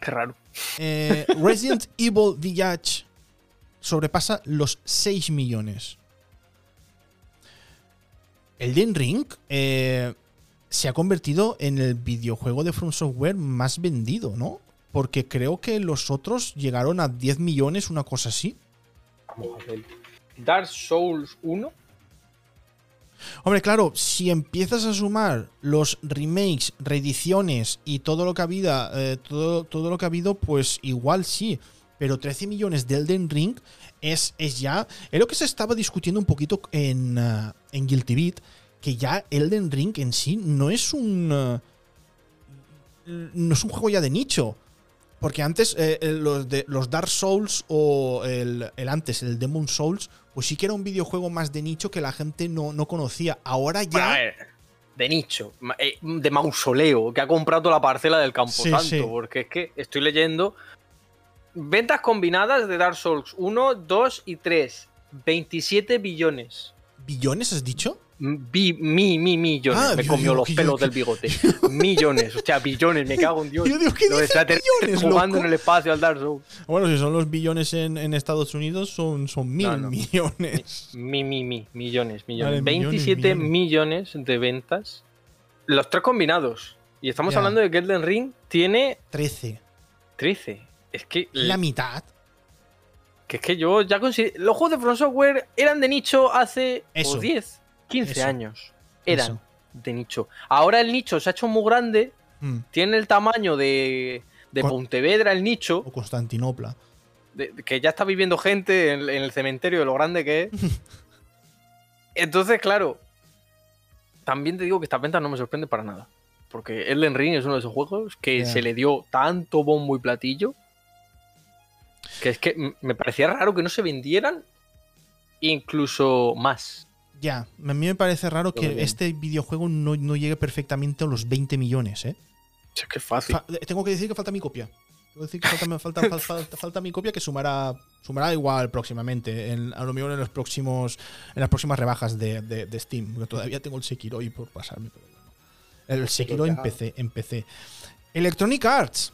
Qué raro. Eh, Resident Evil Village sobrepasa los 6 millones. Elden Ring eh, se ha convertido en el videojuego de From Software más vendido, ¿no? Porque creo que los otros llegaron a 10 millones, una cosa así. Vamos a ver. Dark Souls 1 Hombre, claro, si empiezas a sumar los remakes, reediciones y todo lo que ha habido, eh, todo, todo, lo que ha habido, pues igual sí. Pero 13 millones de Elden Ring es, es ya. Es lo que se estaba discutiendo un poquito en, uh, en Guilty Beat. Que ya Elden Ring en sí no es un. Uh, no es un juego ya de nicho. Porque antes eh, los, de, los Dark Souls o el, el, antes, el Demon Souls, pues sí que era un videojuego más de nicho que la gente no, no conocía. Ahora ya. de nicho, eh, de mausoleo, que ha comprado la parcela del Camposanto. Porque es que estoy leyendo. Ventas combinadas de Dark Souls 1, 2 y 3. 27 billones. ¿Billones has dicho? Mi, mi, millones. Ah, me comió los pelos del bigote. millones, o sea, billones, me cago en Dios. Yo digo, ¿qué los billones, jugando en el espacio al Dark Souls. Bueno, si son los billones en, en Estados Unidos, son, son mil millones. Mi, mi, mi, millones, millones. 27 millones, de ventas. Los tres combinados. Y estamos hablando de que Elden Ring tiene. 13. 13. Es que. La mitad. Que es que yo ya considero. Los juegos de Front Software eran de nicho hace. Eso. 10. 15 años eran de nicho. Ahora el nicho se ha hecho muy grande, mm. tiene el tamaño de, de Pontevedra el nicho. O Constantinopla. que ya está viviendo gente en, el cementerio de lo grande que es. Entonces, claro, también te digo que esta venta no me sorprende para nada. Porque Elden Ring es uno de esos juegos que se le dio tanto bombo y platillo que es que me parecía raro que no se vendieran incluso más. Ya, a mí me parece raro que este videojuego no, llegue perfectamente a los 20 millones, ¿eh? Es que fácil. tengo que decir que falta mi copia. Tengo que decir que falta, falta, mi copia que sumará, sumará igual próximamente. En, a lo mejor en los próximos. En las próximas rebajas de, Steam. Porque todavía tengo el Sekiro y por pasarme. El Sekiro en PC, en PC. Electronic Arts.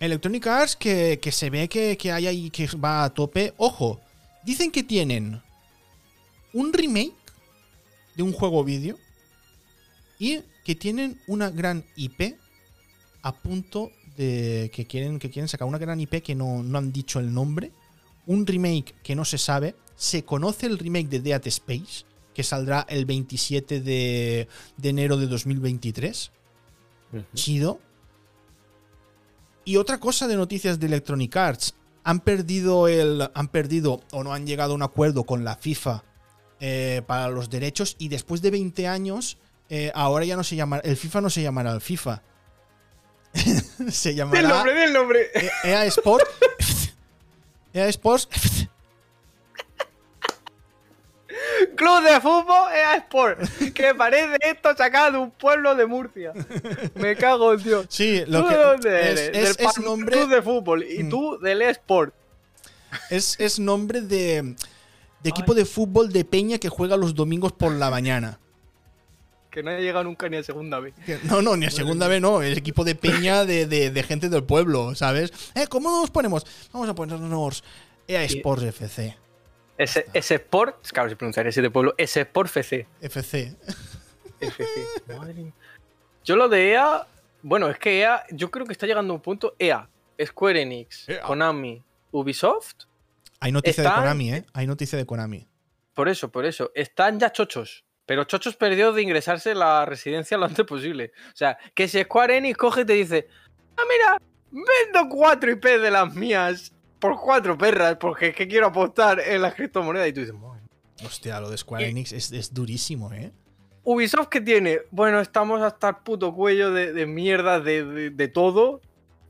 Electronic Arts que, se ve que, que hay ahí que va a tope. Ojo. Dicen que tienen un remake de un juego vídeo y que tienen una gran IP a punto de que quieren, que quieren sacar una gran IP que no, han dicho el nombre, un remake que no se sabe, se conoce el remake de Dead Space, que saldrá el 27 de, enero de 2023. Chido. Y otra cosa de noticias de Electronic Arts, han perdido el han perdido o no han llegado a un acuerdo con la FIFA eh, para los derechos y después de 20 años, eh, ahora ya no se llamará, el FIFA no se llamará el FIFA. se llamará... El nombre, del nombre. EA Sport. EA Sports. Club de fútbol EA Sport. Que parece esto sacado de un pueblo de Murcia. Me cago en Dios. Sí, lo que. Es, del nombre. Club de fútbol. Y mm. tú del EA Sport. Es, es nombre de de equipo de fútbol de Peña que juega los domingos por la mañana. Que no haya llegado nunca ni a segunda vez. No, no, ni a segunda vez no. El equipo de Peña de, gente del pueblo, ¿sabes? Eh, ¿Cómo nos ponemos? Vamos a ponernos EA Sports FC. Ese, ese Sport, claro, si pronunciar ese de pueblo, ese Sport FC. FC. FC. Madre mía. Yo lo de EA, bueno, es que EA, yo creo que está llegando a un punto. EA, Square Enix, Konami, Ubisoft hay noticia de Konami, ¿eh? Hay noticia de Konami. por eso, por eso. Están ya chochos. Pero chochos perdió de ingresarse en la residencia lo antes posible. O sea, que si Square Enix coge y te dice, ah, mira, vendo cuatro IP de las mías por cuatro perras, porque es que quiero apostar en las criptomonedas. Y tú dices, hostia, lo de Square Enix es, durísimo, ¿eh? Ubisoft que tiene, bueno, estamos hasta el puto cuello de, mierda de, de todo.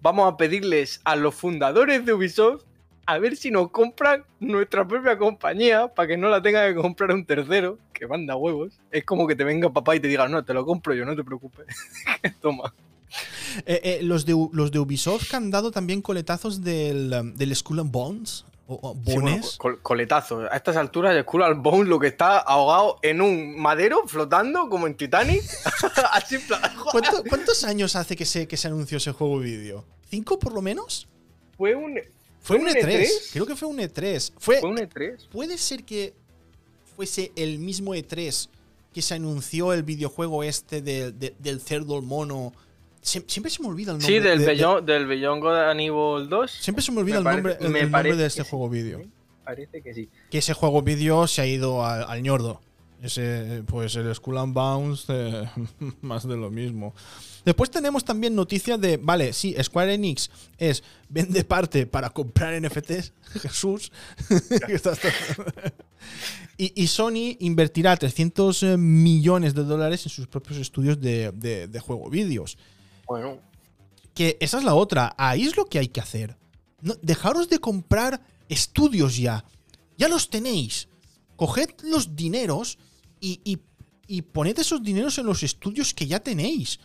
Vamos a pedirles a los fundadores de Ubisoft a ver si nos compran nuestra propia compañía para que no la tenga que comprar un tercero, que manda huevos. Es como que te venga papá y te diga, no, te lo compro yo, no te preocupes. Toma. Eh, eh, los, de, los de Ubisoft que han dado también coletazos del, um, del Skull and Bones. O, bones. coletazos. A estas alturas, el Skull and Bones lo que está ahogado en un madero flotando como en Titanic. ¿Cuántos años hace que se, que se anunció ese juego vídeo? ¿Cinco por lo menos? Fue un, fue un E3? E Creo que fue un E3. Fue, un E3? Puede ser que fuese el mismo E3 que se anunció el videojuego este del cerdo mono. siempre se me olvida el nombre. Sí, del, de, Beyond, God 2. Siempre se me olvida el nombre, el, de este juego vídeo. Parece que sí. Que ese juego vídeo se ha ido al, al ñordo. Ese, pues el Skull and Bounce, eh, más de lo mismo. Después tenemos también noticias de, vale, sí, Square Enix es vende parte para comprar NFTs, Jesús. y, Sony invertirá 300 eh, millones de dólares en sus propios estudios de, juego vídeos. Bueno. Que esa es la otra. Ahí es lo que hay que hacer. dejaros de comprar estudios ya. Ya los tenéis. Coged los dineros y, poned esos dineros en los estudios que ya tenéis.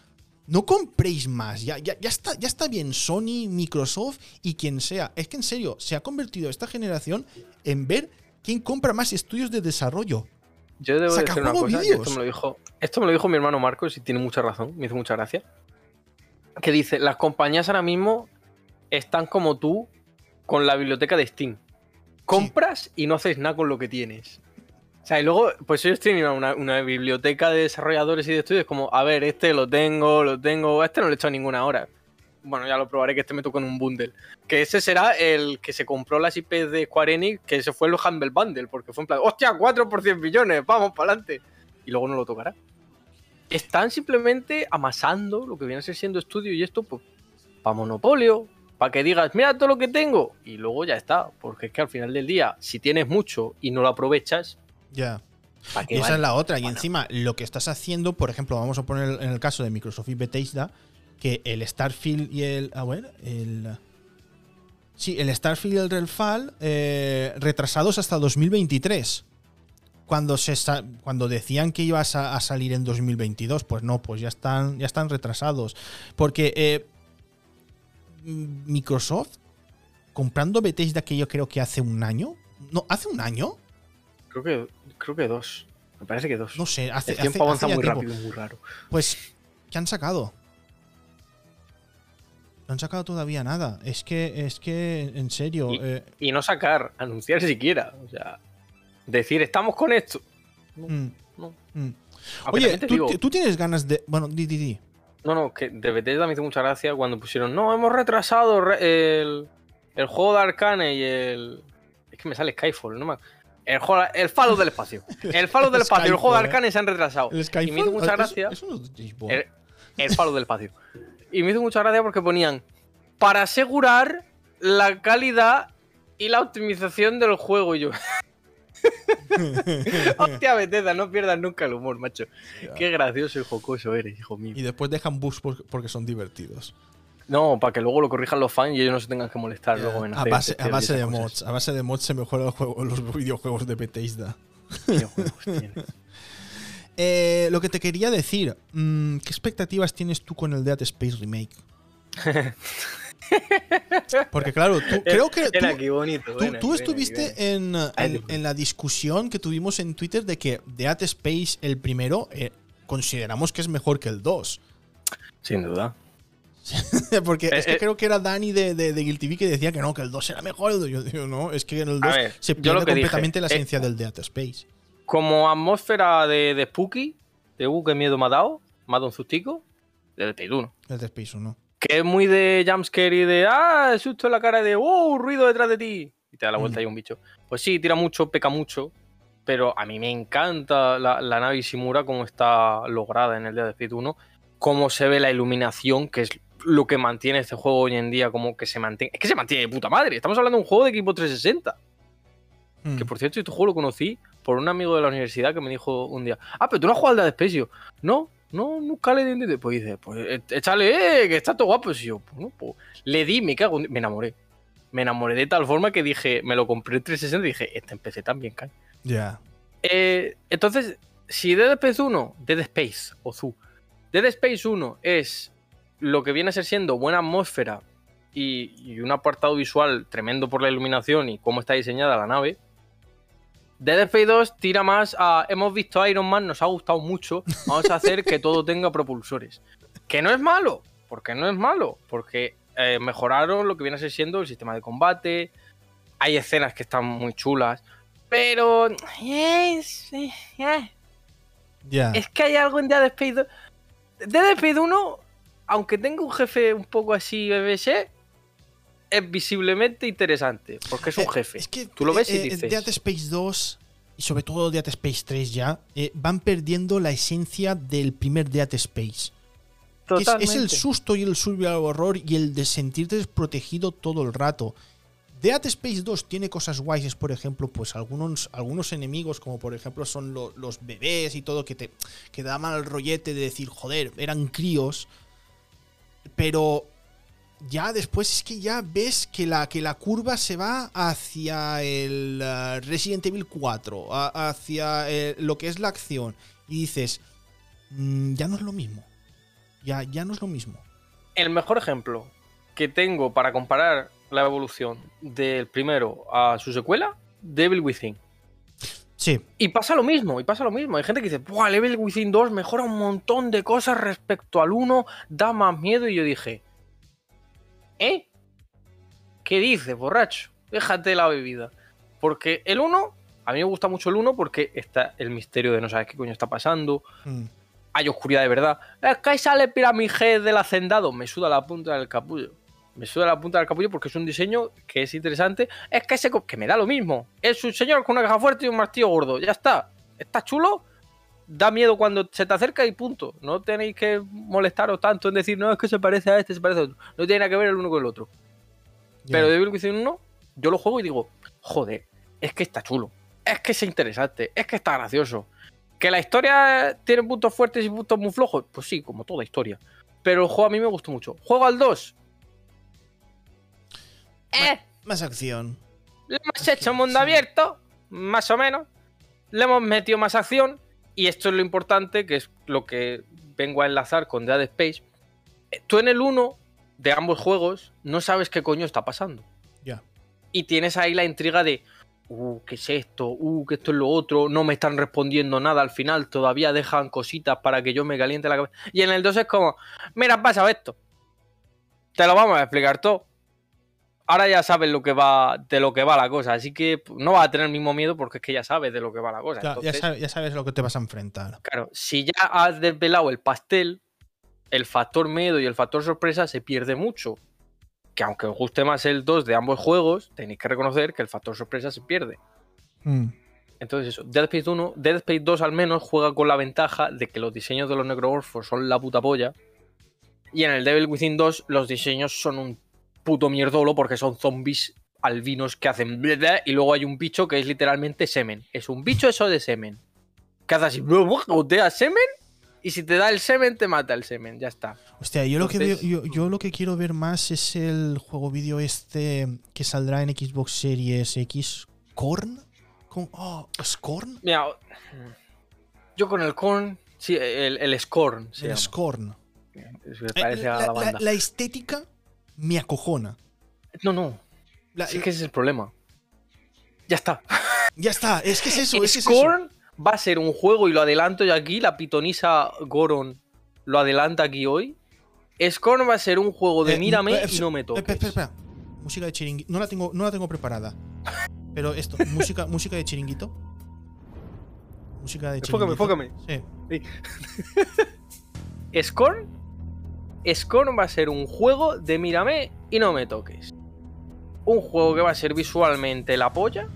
No compréis más. Ya, ya, está, ya está bien Sony, Microsoft y quien sea. Es que en serio, se ha convertido esta generación en ver quién compra más estudios de desarrollo. Yo debo decir una cosa, esto me, lo dijo, esto me lo dijo mi hermano Marcos y tiene mucha razón, me hizo mucha gracia. Que dice, las compañías ahora mismo están como tú con la biblioteca de Steam. Compras y no haces nada con lo que tienes. O sea, y luego, pues ellos tienen una, biblioteca de desarrolladores y de estudios como, a ver, este lo tengo, lo tengo, este no le he hecho ninguna hora. Bueno, ya lo probaré que este me tocó en un bundle. Que ese será el que se compró las IP de Square Enix, que ese fue el Humble Bundle, porque fue en plan, hostia, 4 por 100 millones, vamos para adelante. Y luego no lo tocará. Están simplemente amasando lo que viene a ser siendo estudio y esto, pues, para monopolio, para que digas, mira todo lo que tengo, y luego ya está. Porque es que al final del día, si tienes mucho y no lo aprovechas, ya. Y esa es la otra. Y encima, lo que estás haciendo, por ejemplo, vamos a poner en el caso de Microsoft y Bethesda, que el Starfield y el. A ver, el. Sí, el Starfield y el Redfall eh, retrasados hasta 2023. Cuando, se cuando decían que ibas a, salir en 2022, pues no, pues ya están, ya están retrasados. Porque eh, Microsoft, comprando Bethesda, que yo creo que hace un año. No, hace un año. Creo que, creo que dos. Me parece que dos. No sé, hace, el tiempo avanza muy rápido, muy raro. Pues, ¿qué han sacado? No han sacado todavía nada. Es que, es que, en serio. Y, eh, no sacar, anunciar siquiera. O sea, decir, estamos con esto. No, mm. no. Mm. Oye, ¿tú, tienes ganas de. Bueno, di, di, di. No, no, que de Bethesda me hizo mucha gracia cuando pusieron. No, hemos retrasado el, el juego de Arcane y el. Es que me sale Skyfall, no me el, el Falo del espacio. El Falo del espacio. el juego de Arcane se han retrasado. y me hizo mucha gracia. el, Falo del espacio. Y me hizo mucha gracia porque ponían para asegurar la calidad y la optimización del juego. Y yo. Hostia, Bethesda, no pierdas nunca el humor, macho. Qué gracioso y jocoso eres, hijo mío. Y después dejan bugs porque son divertidos. No, para que luego lo corrijan los fans y ellos no se tengan que molestar luego en a base, a base de mods. A base de mods se mejoran los videojuegos de Bethesda. eh, lo que te quería decir, mm, ¿qué expectativas tienes tú con el Dead Space Remake? Porque claro, tú, creo que tú, estuviste en, en, la discusión que tuvimos en Twitter de que Dead Space, el primero, eh, consideramos que es mejor que el 2. Sin duda. Porque es que eh, eh, creo que era Dani de, de, Guilty que decía que no, que el 2 era mejor. Yo digo, no, es que en el 2 se pierde completamente la eh, esencia del Dead Space. Como atmósfera de, de Spooky, de uh, qué miedo me ha dado, me ha dado un sustico, del Space 1. El Dead Space 1. Que es muy de jumpscare y de, ah, susto en la cara de, oh, ruido detrás de ti. Y te da la vuelta mm. y un bicho. Pues sí, tira mucho, peca mucho, pero a mí me encanta la, nave Ishimura como está lograda en el Dead Speed 1, cómo se ve la iluminación, que es lo que mantiene este juego hoy en día, como que se mantiene. Es que se mantiene de puta madre. Estamos hablando de un juego de equipo 360. Hmm. Que por cierto, este juego lo conocí por un amigo de la universidad que me dijo un día: Ah, pero tú no has jugado al Dead Space. no, no, nunca le di. Pues dice: Pues eh, échale, eh, que está todo guapo. Y yo, pues no, pues le di, me cago, me enamoré. Me enamoré de tal forma que dije: Me lo compré en 360 y dije: Este empecé también, cae. Ya. Eh, entonces, si Dead Space 1, Dead Space o Zoo, Dead Space 1 es lo que viene a ser siendo buena atmósfera y, un apartado visual tremendo por la iluminación y cómo está diseñada la nave, Dead Space 2 tira más a hemos visto Iron Man, nos ha gustado mucho, vamos a hacer que todo tenga propulsores. Que no es malo, porque no es malo, porque eh, mejoraron lo que viene a ser siendo el sistema de combate, hay escenas que están muy chulas, pero. Es, es que hay algo en Dead Space 2. Dead Space 1, aunque tenga un jefe un poco así BBC, es visiblemente interesante. Porque es un eh, jefe. Es que tú lo ves y eh, dices. Dead Space 2 y sobre todo Dead Space 3 ya eh, van perdiendo la esencia del primer Dead Space. Es, es, el susto y el survival horror y el de sentirte desprotegido todo el rato. Dead Space 2 tiene cosas guays, por ejemplo, pues algunos, algunos enemigos, como por ejemplo son los bebés y todo, que te, que te daban el rollete de decir, joder, eran críos. Pero ya después es que ya ves que la, que la curva se va hacia el uh, Resident Evil 4, hacia eh, lo que es la acción. Y dices, mm, ya no es lo mismo. Ya, ya no es lo mismo. El mejor ejemplo que tengo para comparar la evolución del primero a su secuela, Devil Within. Sí. Y pasa lo mismo, y pasa lo mismo. Hay gente que dice, ¡buah! Devil Within 2 mejora un montón de cosas respecto al 1, da más miedo. Y yo dije, ¿eh? ¿Qué dices, borracho? Déjate la bebida. Porque el 1, a mí me gusta mucho el 1 porque está el misterio de no sabes qué coño está pasando. Mm. Hay oscuridad de verdad. Es que ahí sale Pyramid del hacendado. Me suda la punta del capullo me suda la punta del capullo porque es un diseño que es interesante. Es que ese que me da lo mismo. Es un señor con una caja fuerte y un martillo gordo. Ya está. Está chulo. Da miedo cuando se te acerca y punto. No tenéis que molestaros tanto en decir, no, es que se parece a este, se parece a otro. No tiene nada que ver el uno con el otro. Pero Devil Within 1, yo lo juego y digo, joder, es que está chulo. Es que es interesante. Es que está gracioso. ¿Que la historia tiene puntos fuertes y puntos muy flojos? Pues sí, como toda historia. Pero el juego a mí me gustó mucho. Juego al 2. Eh. Más acción. Le hemos hecho mundo abierto, más o menos. Le hemos metido más acción. Y esto es lo importante, que es lo que vengo a enlazar con Dead Space. Eh, tú en el 1 de ambos juegos no sabes qué coño está pasando. Ya. Y tienes ahí la intriga de, uh, ¿qué es esto? Uh, ¿qué esto es lo otro? No me están respondiendo nada al final, todavía dejan cositas para que yo me caliente la cabeza. Y en el 2 es como, mira, ha pasado esto. Te lo vamos a explicar todo ahora ya sabes lo que va, de lo que va la cosa, así que no vas a tener el mismo miedo porque es que ya sabes de lo que va la cosa. ya, sabes, lo que te vas a enfrentar. Claro, si ya has desvelado el pastel, el factor miedo y el factor sorpresa se pierde mucho. Que aunque os guste más el 2 de ambos juegos, tenéis que reconocer que el factor sorpresa se pierde. Hmm. Entonces eso, Dead Space 1, Dead Space 2 al menos juega con la ventaja de que los diseños de los Necromorphos son la puta polla. Y en el Devil Within 2 los diseños son un puto mierdolo porque son zombies albinos que hacen y luego hay un bicho que es literalmente semen. Es un bicho eso de semen. Que hace así, gotea semen y si te da el semen te mata el semen, ya está. Hostia, yo, lo que yo, lo que quiero ver más es el juego vídeo este que saldrá en Xbox Series X, Korn. Con, oh, ¿Scorn? Mira, yo con el Korn, sí, el, el Scorn. el Scorn. parece a la, banda. la estética me acojona. No, no. es que ese es el problema. Ya está. Ya está, es que es eso. Es Scorn va a ser un juego, y lo adelanto yo aquí, la pitonisa Goron lo adelanta aquí hoy. Scorn va a ser un juego de eh, mírame eh, y no me toques. Espera, espera, Música de chiringuito. No la tengo, no la tengo preparada. Pero esto, música, música de chiringuito. Música de chiringuito. Enfócame, enfócame. Sí. Scorn Scorn va a ser un juego de mírame y no me toques. Un juego que va a ser visualmente la polla.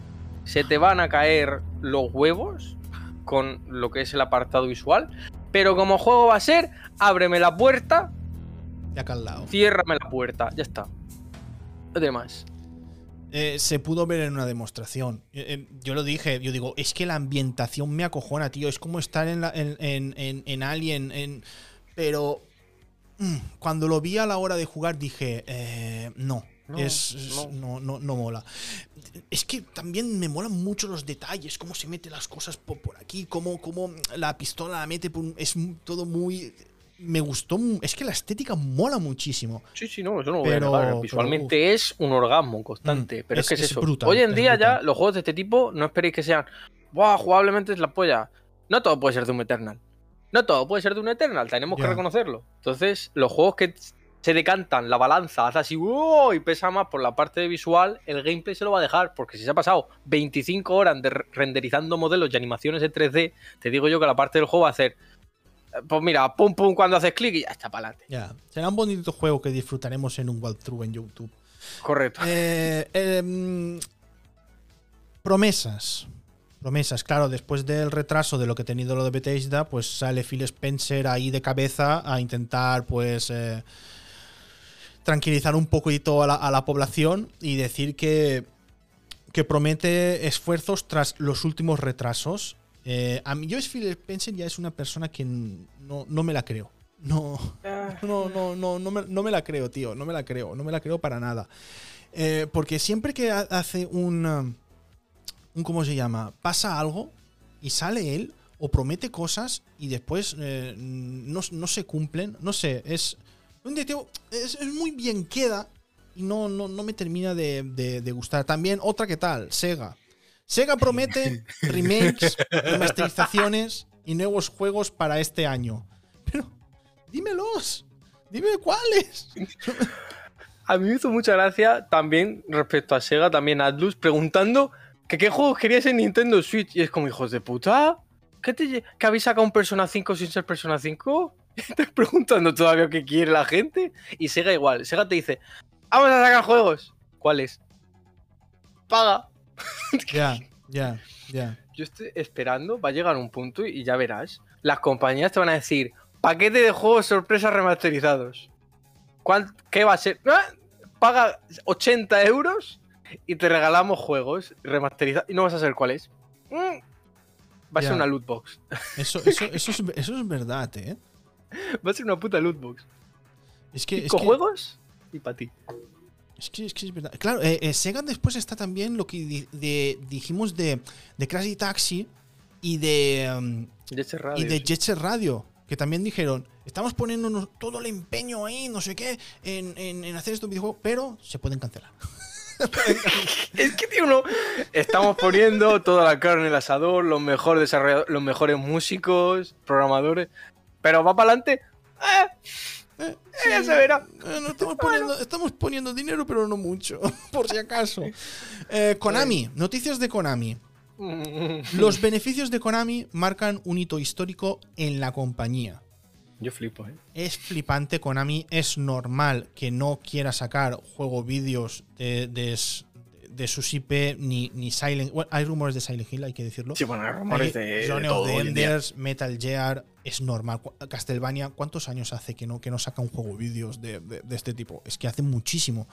Se te van a caer los huevos con lo que es el apartado visual. Pero como juego va a ser, ábreme la puerta. Y acá al lado. Ciérrame la puerta. Ya está. Además. Eh, se pudo ver en una demostración. Eh, eh, yo lo dije, yo digo, es que la ambientación me acojona, tío. Es como estar en, en, en, Alien. En... Pero mm, cuando lo vi a la hora de jugar dije, no, no, es, no. no. No, mola. Es que también me molan mucho los detalles, cómo se mete las cosas por, aquí, cómo, cómo, la pistola la mete, es todo muy... Me gustó, es que la estética mola muchísimo. Sí, sí, no, eso no lo voy Visualmente es un orgasmo constante, mm, pero es, que es, eso. Hoy en día ya los juegos de este tipo no esperéis que sean, ¡buah! Jugablemente es la polla. No todo puede ser de un Eternal. No todo puede ser de un Eternal, tenemos que reconocerlo. Entonces, los juegos que se decantan la balanza, hace así y pesa más por la parte visual, el gameplay se lo va a dejar, porque si se ha pasado 25 horas de renderizando modelos y animaciones en 3D, te digo yo que la parte del juego va a hacer, eh, pues mira, pum pum cuando haces clic y ya está para adelante. Ya, será un bonito juego que disfrutaremos en un walkthrough en YouTube. Correcto. Eh, em, promesas. Promesas, claro, después del retraso de lo que ha tenido lo de Bethesda, pues sale Phil Spencer ahí de cabeza a intentar, pues, eh, tranquilizar un poquito a la, a la población y decir que, que promete esfuerzos tras los últimos retrasos. Eh, a mí, yo es Phil Spencer ya es una persona que no, no me la creo. No, ah. no, no, no, no me, no me, la creo, tío. No me la creo. No me la creo para nada. Eh, porque siempre que hace un, un. ¿Cómo se llama? Pasa algo y sale él o promete cosas y después eh, no, no, se cumplen. No sé, es. Un tío es, muy bien queda y no, no, no me termina de, gustar. También otra que tal, Sega. Sega promete remakes, remasterizaciones y nuevos juegos para este año. Pero dímelos, dime cuáles. A mí me hizo mucha gracia también respecto a Sega, también Atlus, preguntando que qué juegos querías en Nintendo Switch. Y es como, hijos de puta, ¿qué, te, ¿que habéis sacado un Persona 5 sin ser Persona 5? Estás preguntando todavía qué quiere la gente. Y Sega igual. Sega te dice, vamos a sacar juegos. ¿Cuáles? Paga. Ya, ya, ya. Yo estoy esperando, va a llegar un punto y ya verás. Las compañías te van a decir, paquete de juegos sorpresas remasterizados. ¿Qué va a ser? ¡Ah! Paga 80 euros y te regalamos juegos remasterizados. Y no vas a saber cuáles. Mm. Va a ser una loot box. Eso, eso, eso, es, eso es verdad, ¿eh? Va a ser una puta lootbox. Es que. Cinco juegos y para ti. Es que, es que, es verdad. Claro, eh, eh, Sega después está también lo que dijimos de, de Crazy Taxi y de. Um, Radio, y de Jet Radio. Que también dijeron, estamos poniéndonos todo el empeño ahí, no sé qué, en, en, hacer estos videojuegos, pero se pueden cancelar. es que, tío, no. Estamos poniendo toda la carne en el asador, los mejores desarrolladores, los mejores músicos, programadores. Pero va para adelante. Eh, eh, ya se verá. Eh, estamos, poniendo, estamos, poniendo, dinero, pero no mucho, por si acaso. Konami, noticias de Konami. Los beneficios de Konami marcan un hito histórico en la compañía. Yo flipo, ¿eh? Es flipante, Konami es normal que no quiera sacar juego vídeos de, de sus IP ni, ni Silent bueno, hay rumores de Silent Hill, hay que decirlo. Sí, bueno, hay rumores de, Zone of the Enders, Metal Gear, es normal. Castlevania, ¿cuántos años hace que no, que no saca un juego vídeos de, este tipo? Es que hace muchísimo.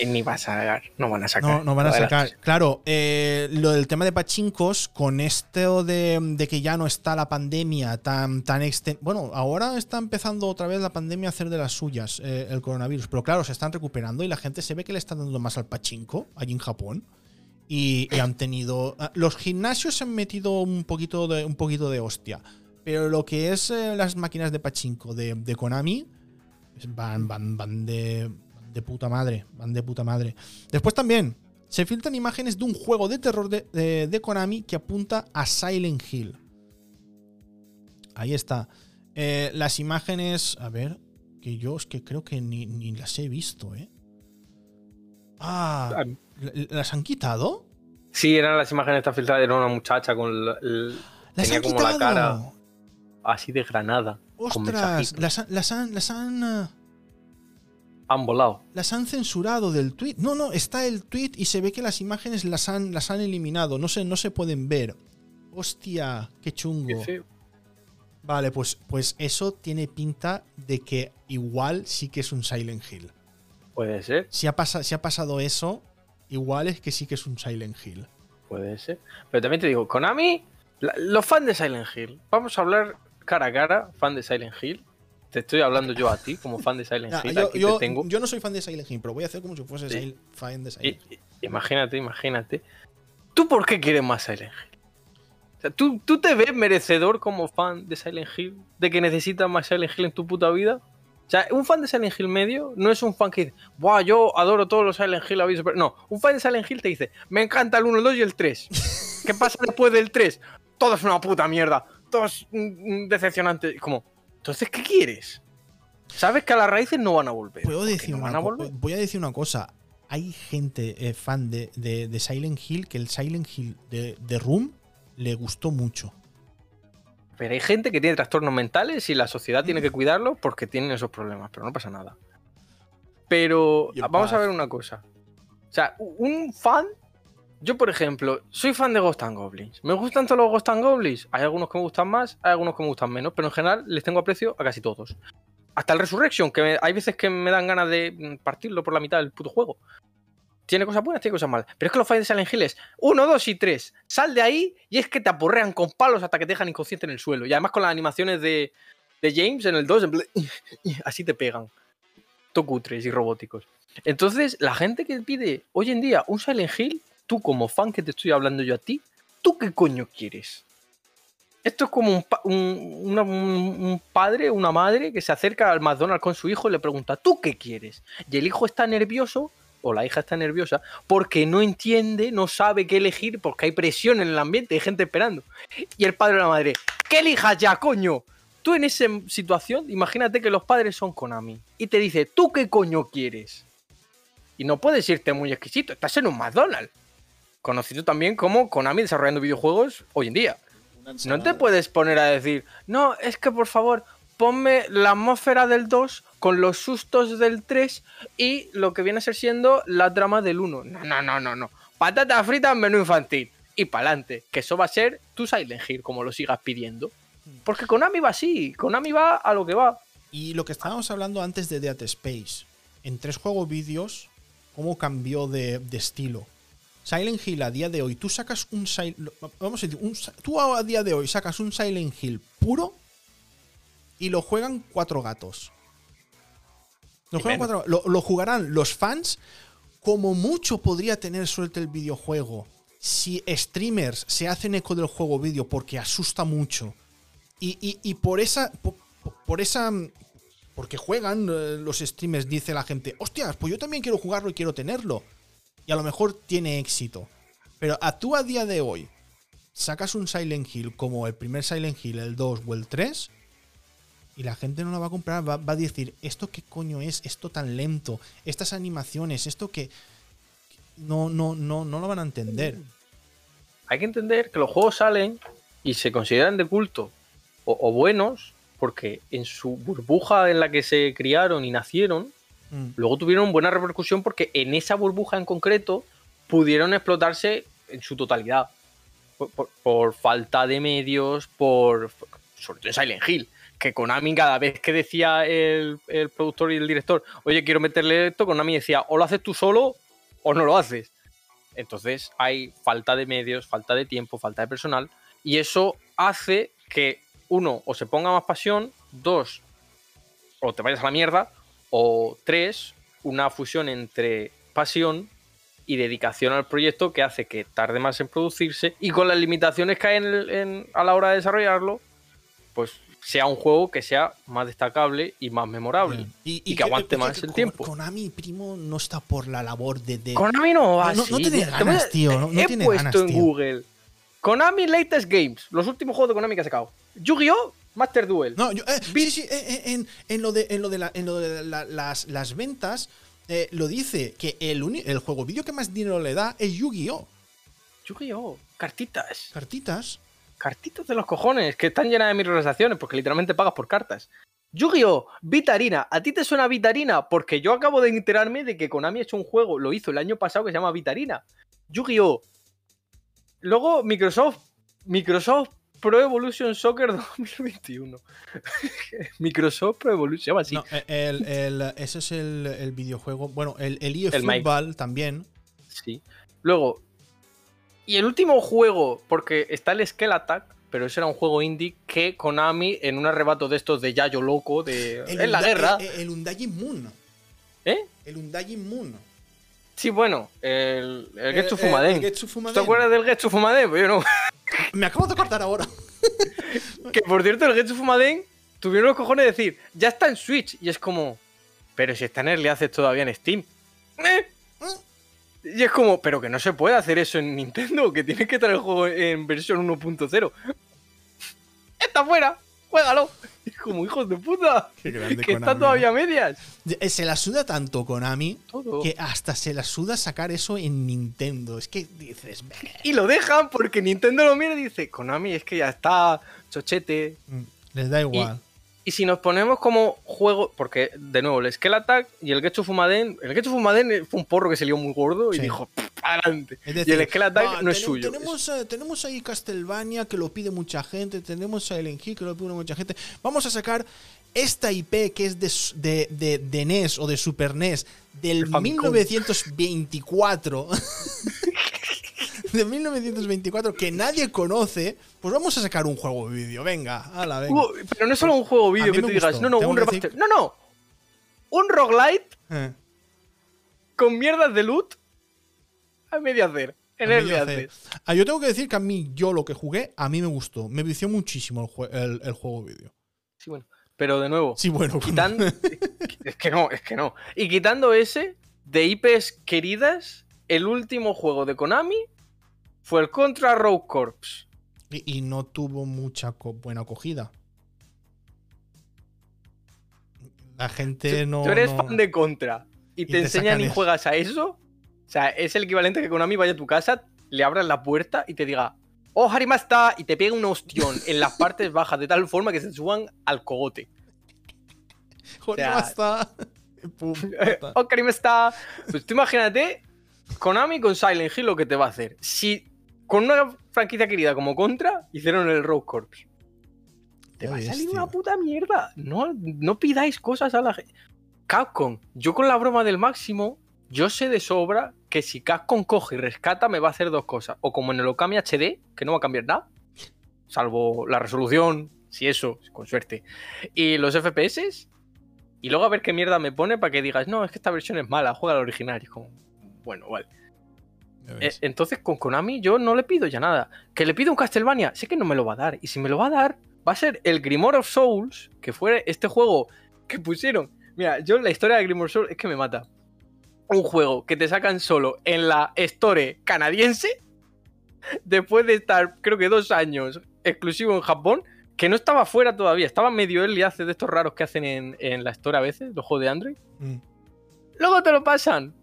Y ni va a sacar, no van a sacar. No, no van a sacar. Claro, eh, lo del tema de pachincos, con esto de, que ya no está la pandemia tan, tan Bueno, ahora está empezando otra vez la pandemia a hacer de las suyas, eh, el coronavirus. Pero claro, se están recuperando y la gente se ve que le está dando más al pachinko allí en Japón. Y, han tenido. Ah, los gimnasios se han metido un poquito de, un poquito de hostia. Pero lo que es eh, las máquinas de pachinko de, de Konami van, van, van, de, de puta madre. Van de puta madre. Después también se filtran imágenes de un juego de terror de, de, Konami que apunta a Silent Hill. Ahí está. Eh, las imágenes. A ver. Que yo es que creo que ni, ni las he visto, ¿eh? Ah. ¿Las han quitado? Sí, eran las imágenes esta filtradas. Era una muchacha con. El, tenía como la cara así de granada. ¡Ostras! Las, han. Las han eh, han volado. Las han censurado del tweet. No, no, está el tweet y se ve que las imágenes las han, las han eliminado. No se, no se pueden ver. Hostia, qué chungo. Vale, pues, pues eso tiene pinta de que igual sí que es un Silent Hill. Puede ser. Si ha, si ha pasado eso, igual es que sí que es un Silent Hill. Puede ser. Pero también te digo, Konami, los fans de Silent Hill, vamos a hablar cara a cara, fan de Silent Hill. Te estoy hablando yo a ti como fan de Silent Hill. Yo, tengo. yo, no soy fan de Silent Hill, pero voy a hacer como si fuese fan de Silent Hill. Imagínate, imagínate. ¿Tú por qué quieres más Silent Hill? ¿tú, ¿tú, te ves merecedor como fan de Silent Hill? ¿De que necesitas más Silent Hill en tu puta vida? O sea, un fan de Silent Hill medio no es un fan que dice, ¡buah, yo adoro todos los Silent Hill! No, un fan de Silent Hill te dice, me encanta el 1, el 2 y el 3. ¿Qué pasa después del 3? Todo es una puta mierda. Todo es decepcionante. Como, entonces, ¿qué quieres? Sabes que a las raíces no van a volver. ¿Puedo decir una, Voy a decir una cosa. Hay gente eh, fan de, de, Silent Hill que el Silent Hill de, de Room le gustó mucho. Pero hay gente que tiene trastornos mentales y la sociedad tiene que cuidarlos porque tienen esos problemas, pero no pasa nada. Pero vamos a ver una cosa. O sea, un fan. Yo, por ejemplo, soy fan de Ghost and Goblins. Me gustan todos los Ghost and Goblins. Hay algunos que me gustan más, hay algunos que me gustan menos, pero en general les tengo aprecio a casi todos. Hasta el Resurrection, que hay veces que me dan ganas de partirlo por la mitad del puto juego. Tiene cosas buenas, tiene cosas malas. Pero es que los fans de Silent Hill es 1, 2 y 3. Sal de ahí y es que te aporrean con palos hasta que te dejan inconsciente en el suelo. Y además con las animaciones de, James en el 2, así te pegan. Tocutres y robóticos. Entonces, la gente que pide hoy en día un Silent Hill, tú como fan que te estoy hablando yo a ti, ¿tú qué coño quieres? Esto es como un, un, padre, una madre que se acerca al McDonald's con su hijo y le pregunta, ¿tú qué quieres? Y el hijo está nervioso o la hija está nerviosa porque no entiende, no sabe qué elegir, porque hay presión en el ambiente, hay gente esperando. Y el padre o la madre, ¿qué elijas ya, coño? Tú en esa situación, imagínate que los padres son Konami y te dice, ¿tú qué coño quieres? Y no puedes irte muy exquisito, estás en un McDonald's. Conocido también como Konami desarrollando videojuegos hoy en día. No te puedes poner a decir, no, es que por favor, ponme la atmósfera del 2 con los sustos del 3 y lo que viene a ser siendo la trama del 1. No, no, no, no, no. Patata frita en menú infantil. Y pa'lante, que eso va a ser tu Silent Hill, como lo sigas pidiendo. Porque Konami va así, Konami va a lo que va. Y lo que estábamos hablando antes de Dead Space, en tres juegos vídeos, cómo cambió de, estilo. Silent Hill a día de hoy, tú sacas un vamos a decir, un, tú a día de hoy sacas un Silent Hill puro y lo juegan cuatro gatos. Lo, juegan lo, jugarán los fans. Como mucho podría tener suerte el videojuego si streamers se hacen eco del juego vídeo porque asusta mucho. Y, por esa. Por, esa. Porque juegan eh, los streamers, dice la gente. Hostias, pues yo también quiero jugarlo y quiero tenerlo. Y a lo mejor tiene éxito. Pero a tú a día de hoy sacas un Silent Hill como el primer Silent Hill, el 2 o el 3 y la gente no la va a comprar, va, a decir, ¿esto qué coño es? Esto tan lento, estas animaciones, esto que no, no, no, no lo van a entender. Hay que entender que los juegos salen y se consideran de culto o, buenos porque en su burbuja en la que se criaron y nacieron, mm. luego tuvieron buena repercusión porque en esa burbuja en concreto pudieron explotarse en su totalidad. Por, por falta de medios, por sobre todo en Silent Hill que Konami cada vez que decía el, productor y el director, oye, quiero meterle esto, Konami decía, o lo haces tú solo o no lo haces. Entonces hay falta de medios, falta de tiempo, falta de personal, y eso hace que uno, o se ponga más pasión, dos, o te vayas a la mierda, o tres, una fusión entre pasión y dedicación al proyecto que hace que tarde más en producirse y con las limitaciones que hay a la hora de desarrollarlo, pues sea un juego que sea más destacable y más memorable. Y, que, aguante más el tiempo. Konami, primo, no está por la labor de. de... Konami no va No, no tiene ganas, tío. No, he puesto en Google. Konami Latest Games. Los últimos juegos de Konami que ha sacado. Yu-Gi-Oh! Master Duel. No, yo, eh, sí, sí, eh, eh, en, lo de, en lo de, las, las, ventas, lo dice que el, el juego vídeo que más dinero le da es Yu-Gi-Oh! Yu-Gi-Oh! Cartitas. Cartitas cartitas de los cojones, que están llenas de microtransacciones, porque literalmente pagas por cartas. Yu-Gi-Oh! Vitarina. ¿A ti te suena Vitarina? Porque yo acabo de enterarme de que Konami ha hecho un juego, lo hizo el año pasado, que se llama Vitarina. Yu-Gi-Oh! Luego Microsoft Microsoft Pro Evolution Soccer 2021. Microsoft Pro Evolution, así. No, ese es el, videojuego. Bueno, el, el Football también. Sí. Luego, y el último juego, porque está el Skell Attack, pero ese era un juego indie que Konami, en un arrebato de estos de Yayo loco, de. en la guerra. El, el Undying Moon. ¿Eh? El Undying Moon. Sí, bueno, el, el Getsu Fumaden. ¿Te acuerdas del Getsu Fumaden? Pues yo no. Me acabo de cortar ahora. que por cierto, el Getsu Fumaden tuvieron los cojones de decir, ya está en Switch. Y es como, pero si está en Early Access todavía en Steam. ¿Eh? Y es como, pero que no se puede hacer eso en Nintendo, que tienes que traer el juego en versión 1.0. Está fuera, juégalo. Es como hijos de puta. que está todavía a medias. Eh, se la suda tanto Konami que hasta se la suda sacar eso en Nintendo. Es que dices. Y lo dejan porque Nintendo lo mira y dice: Konami, es que ya está, chochete. Mm, les da igual. Y si nos ponemos como juego, porque de nuevo, el Skell Attack y el Getsu Fumaden, el Getsu Fumaden fue un porro que se lió muy gordo y dijo, adelante. y el Skell Attack no es suyo. Tenemos, eh, tenemos ahí Castlevania que lo pide mucha gente, tenemos a Ellen que lo pide mucha gente. Vamos a sacar esta IP que es de, de, de NES o de Super NES del 1924. de 1924 que nadie conoce, pues vamos a sacar un juego vídeo. Venga, ala, venga. pero no es solo un juego vídeo que tú digas, no, no, un remaster. No, no. Un roguelite eh. con mierdas de loot a medio hacer. En el hacer. Ah, yo tengo que decir que a mí, yo lo que jugué, a mí me gustó. Me vició muchísimo el, el, juego vídeo. Sí, bueno. Pero de nuevo, sí, bueno, quitando, es que no, es que no. Y quitando ese de IPs queridas, el último juego de Konami fue el Contra Rogue Corps. Y, no tuvo mucha buena acogida. La gente no. Tú eres fan de Contra y, te, enseñan y juegas a eso. O sea, es el equivalente que Konami vaya a tu casa, le abras la puerta y te diga, oh, Harimasta, y te pega un ostión en las partes bajas de tal forma que se suban al cogote. Harimasta. oh, Harimasta. Pues tú imagínate Konami con Silent Hill lo que te va a hacer. Si con una franquicia querida como Contra, hicieron el Rogue Corps. Te va a salir una puta mierda. No, no pidáis cosas a la gente. Capcom, yo con la broma del máximo, yo sé de sobra que si Capcom coge y rescata, me va a hacer dos cosas. O como en el Okami HD, que no va a cambiar nada, salvo la resolución, si eso, con suerte. Y los FPS, y luego a ver qué mierda me pone para que digas, no, es que esta versión es mala, juega la original. Y como, bueno, vale. Eh, entonces con Konami yo no le pido ya nada. Que le pido un Castlevania, sé que no me lo va a dar. Y si me lo va a dar, va a ser el Grimoire of Souls, que fue este juego que pusieron. Mira, yo la historia de Grimoire of Souls es que me mata. Un juego que te sacan solo en la Store canadiense, después de estar creo que dos años exclusivo en Japón, que no estaba fuera todavía, estaba medio early hace de estos raros que hacen en, la Store a veces, los juegos de Android. Mm. Luego te lo pasan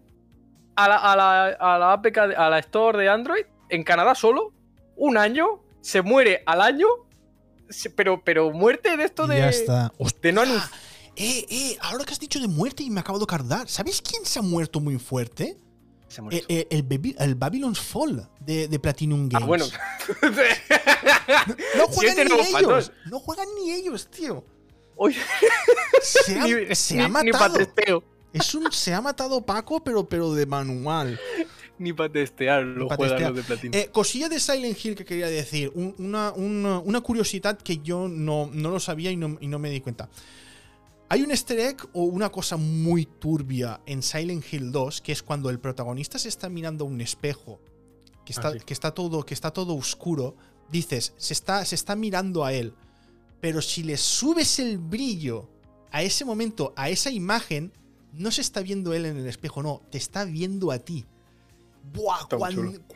a la, a la, a la APK, a la Store de Android, en Canadá solo, un año, se muere al año, pero, pero muerte de esto de. Ya está. De no Eh, eh, ahora que has dicho de muerte y me acabo de acordar, ¿sabes quién se ha muerto muy fuerte? Eh, eh, el, el, Babylon's Fall de, de Platinum Games. Ah, bueno. no, juegan ni ellos. No juegan ni ellos, tío. Se ha, se ha matado. Es un. Se ha matado Paco, pero, pero de manual. Ni para testear los juegos de platino. Eh, cosilla de Silent Hill que quería decir. una, una, curiosidad que yo no, no lo sabía y no, y no, me di cuenta. Hay un easter egg o una cosa muy turbia en Silent Hill 2, que es cuando el protagonista se está mirando a un espejo, que está, ah, que está, todo, que está todo oscuro. Dices, se está, se está mirando a él. Pero si le subes el brillo a ese momento, a esa imagen, no se está viendo él en el espejo, no, te está viendo a ti. Buah,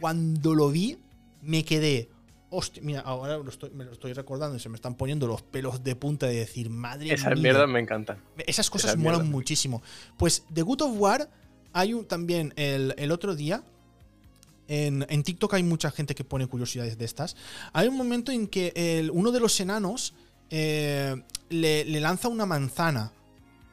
cuando, lo vi, me quedé. Hostia, mira, ahora me lo estoy recordando y se me están poniendo los pelos de punta de decir, madre Esas mierdas me encantan. Esas cosas molan muchísimo. Pues de Good of War hay un, también el, otro día. En, TikTok hay mucha gente que pone curiosidades de estas. Hay un momento en que uno de los enanos eh, le, le lanza una manzana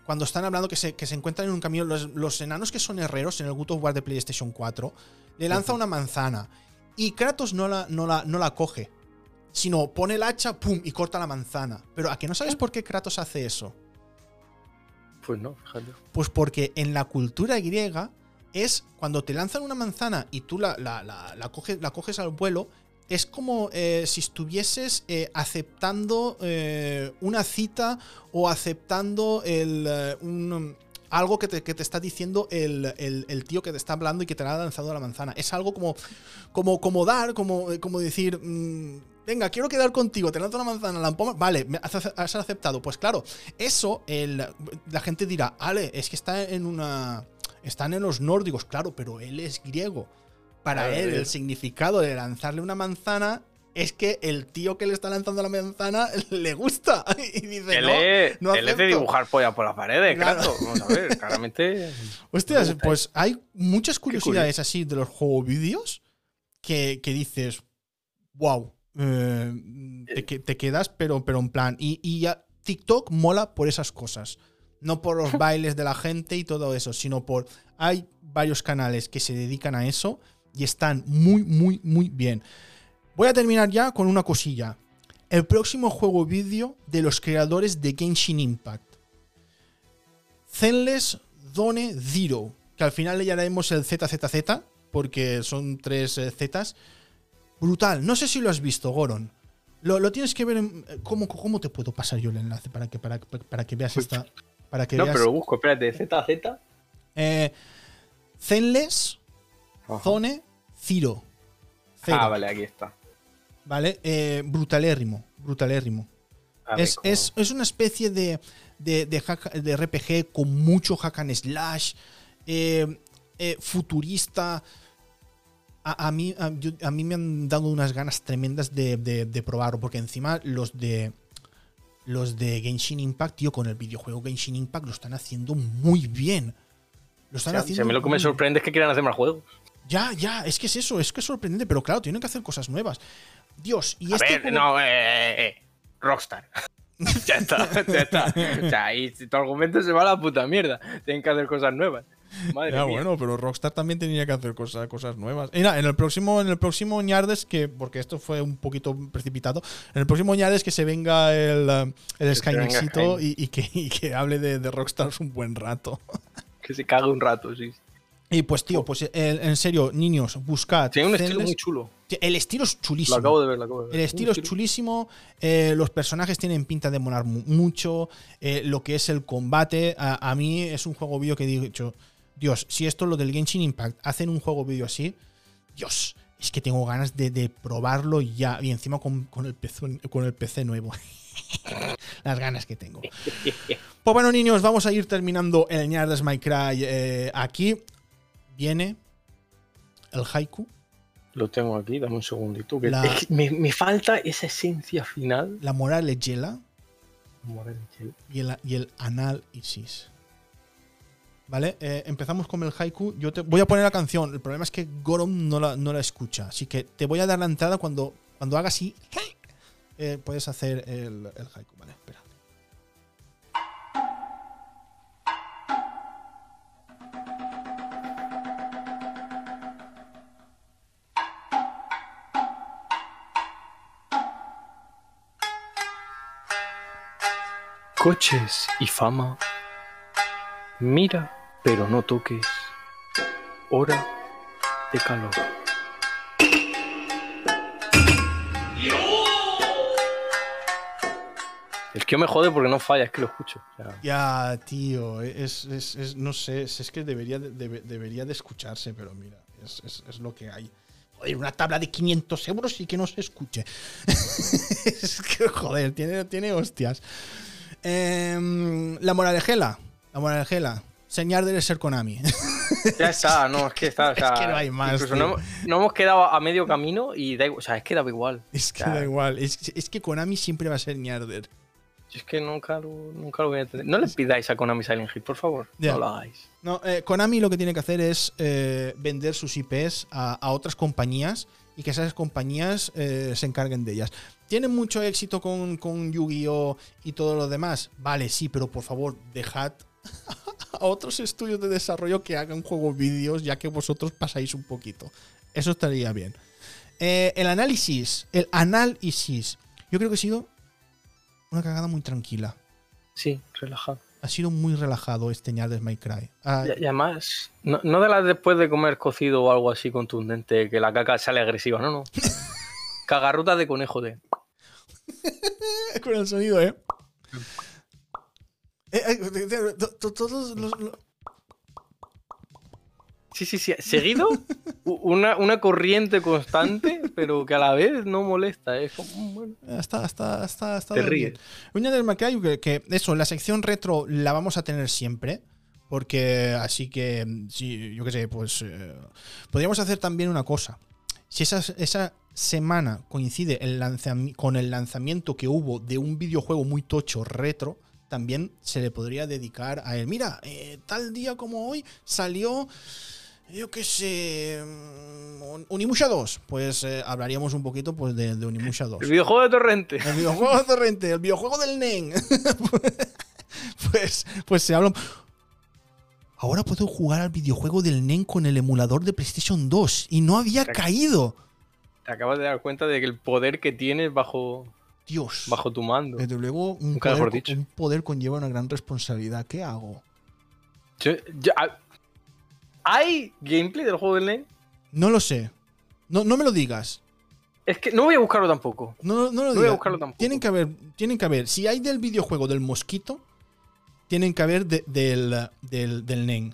cuando están hablando que se, que se encuentran en un camino, los, enanos que son herreros en el Good of War de PlayStation 4, le lanza una manzana y Kratos no la, no la, no la coge. sino pone el hacha, pum, y corta la manzana. Pero ¿a que no sabes por qué Kratos hace eso? Pues no, fíjate. Pues porque en la cultura griega es cuando te lanzan una manzana y tú la, la, coges, la coges al vuelo, es como eh, si estuvieses eh, aceptando eh, una cita o aceptando el, un, algo que te, está diciendo el, tío que te está hablando y que te ha lanzado la manzana. Es algo como, como, como dar, como, como decir, mm, venga, quiero quedar contigo, te lanzo una manzana, la empoma, vale, has, aceptado. Pues claro, eso la gente dirá, Ale, es que está en una... Están en los nórdicos, claro, pero él es griego. Para él, el significado de lanzarle una manzana es que el tío que le está lanzando la manzana le gusta. Y dice, él no, él es de dibujar polla por las paredes, claro. Vamos a ver, claramente. Hostias, pues hay muchas curiosidades así de los juegos vídeos que, dices, wow, eh, te, te, quedas, pero, pero en plan. Y, y ya TikTok mola por esas cosas. No por los bailes de la gente y todo eso, sino por. Hay varios canales que se dedican a eso y están muy, muy, muy bien. Voy a terminar ya con una cosilla. El próximo juego vídeo de los creadores de Genshin Impact. Zenless Zone Zero. Que al final le llamaremos el ZZZ, porque son tres eh, Zetas. Brutal. No sé si lo has visto, Goron. Lo, tienes que ver. En, ¿cómo, ¿Cómo te puedo pasar yo el enlace para que, para, para que veas esta. Para que no, pero lo busco, espérate, ZZ. Eh, Zenless Zone Zero. Ah, vale, aquí está. ¿Vale? Eh, brutalérrimo, brutalérrimo. Es, una especie de, de, RPG con mucho hack and slash, eh, eh, futurista. A, mí, a, mí me han dado unas ganas tremendas de, probarlo, porque encima los de los de Genshin Impact, tío, con el videojuego Genshin Impact lo están haciendo muy bien. Lo están haciendo. a mí lo que me sorprende es que quieran hacer más juegos. Ya, ya, es que es eso, es que es sorprendente, pero claro, tienen que hacer cosas nuevas. Dios, y a este ver, no, eh, eh, eh, Rockstar. ya está, ya está. O sea, y tu argumento se va a la puta mierda. Tienen que hacer cosas nuevas. Madre ya, bueno, pero Rockstar también tenía que hacer cosas, cosas nuevas. Mira, en el próximo, en el próximo Ñardes, que, porque esto fue un poquito precipitado, en el próximo Ñardes que se venga el, el Skynexito y, y, que, y que hable de, de Rockstar un buen rato. que se cague un rato, sí. Y pues, tío, pues en serio, niños, buscad. Tiene un estilo muy chulo. El estilo es chulísimo. Lo acabo de ver, lo acabo de ver. El estilo es chulísimo. Eh, los personajes tienen pinta de molar mucho. Eh, lo que es el combate. A, mí es un juego vídeo que he dicho. Dios, si esto es lo del Genshin Impact hacen un juego vídeo así. Dios, es que tengo ganas de, probarlo ya. Y encima con, el, PC, con el PC nuevo. Las ganas que tengo. Pues bueno, niños, vamos a ir terminando el Ñardes My Cry eh, aquí viene el haiku. Lo tengo aquí, dame un segundito. me, falta esa esencia final. La moral es Yela. Y el, y el anal Isis. ¿Vale? Eh, empezamos con el haiku. Yo te voy a poner la canción. El problema es que Gorom no la, no la escucha. Así que te voy a dar la entrada cuando, cuando haga así. Eh, puedes hacer el, el haiku. Vale, espera. Coches y fama. Mira, pero no toques. Hora de calor. El que me jode porque no falla, es que lo escucho. Ya, tío, es, no sé, es, que debería, debería de escucharse, pero mira, es, lo que hay. Una tabla de 500 euros y que no se escuche. es que, joder, tiene, tiene hostias. Eh, la moralejela. La moralejela. Señal de ser Konami. Ya está, no, es que está. O sea, es que no hay más. No, no, hemos quedado a medio camino y da igual. O sea, es que da igual. Es que da igual. Es, es, que Konami siempre va a ser ñarder. Es que nunca lo, nunca lo voy a entender. No le pidáis a Konami Silent Hill, por favor. No lo hagáis. No, eh, Konami lo que tiene que hacer es eh, vender sus IPs a, a, otras compañías y que esas compañías eh, se encarguen de ellas. ¿Tienen mucho éxito con, con Yu-Gi-Oh! y todo lo demás? Vale, sí, pero por favor, dejad a otros estudios de desarrollo que hagan juegos vídeos, ya que vosotros pasáis un poquito. Eso estaría bien. Eh, el análisis. El análisis. Yo creo que ha sido una cagada muy tranquila. Sí, relajado. Ha sido muy relajado este de My Cry. Ah, y, además, no, de las después de comer cocido o algo así contundente, que la caca sale agresiva, no, no. Cagarruta de conejo de. Con el sonido, ¿eh? eh, eh todos los, Sí, sí, sí. Seguido, una, corriente constante, pero que a la vez no molesta. Es como, mm, bueno. Está, está, está, está Te ríes. Una del que, que eso, la sección retro la vamos a tener siempre. Porque así que, sí, yo qué sé, pues eh, podríamos hacer también una cosa. Si esa, esa semana coincide el con el lanzamiento que hubo de un videojuego muy tocho retro, también se le podría dedicar a él. Mira, eh, tal día como hoy salió yo qué sé, mm, Unimusha 2, pues eh, hablaríamos un poquito pues, de, de, Unimusha 2. El videojuego de Torrente. El videojuego de Torrente, el videojuego del NEN. pues, pues se habla... Ahora puedo jugar al videojuego del NEN con el emulador de PlayStation 2 y no había caído. Te acabas de dar cuenta de que el poder que tienes bajo, Dios. bajo tu mando. Desde luego, un, poder, un poder, conlleva una gran responsabilidad. ¿Qué hago? Yo, ¿Hay gameplay del juego del Lane? No lo sé. No, no me lo digas. Es que no voy a buscarlo tampoco. No, no, lo voy a buscarlo tampoco. Tienen que haber, tienen que haber. Si hay del videojuego del mosquito, tienen que haber del, del, del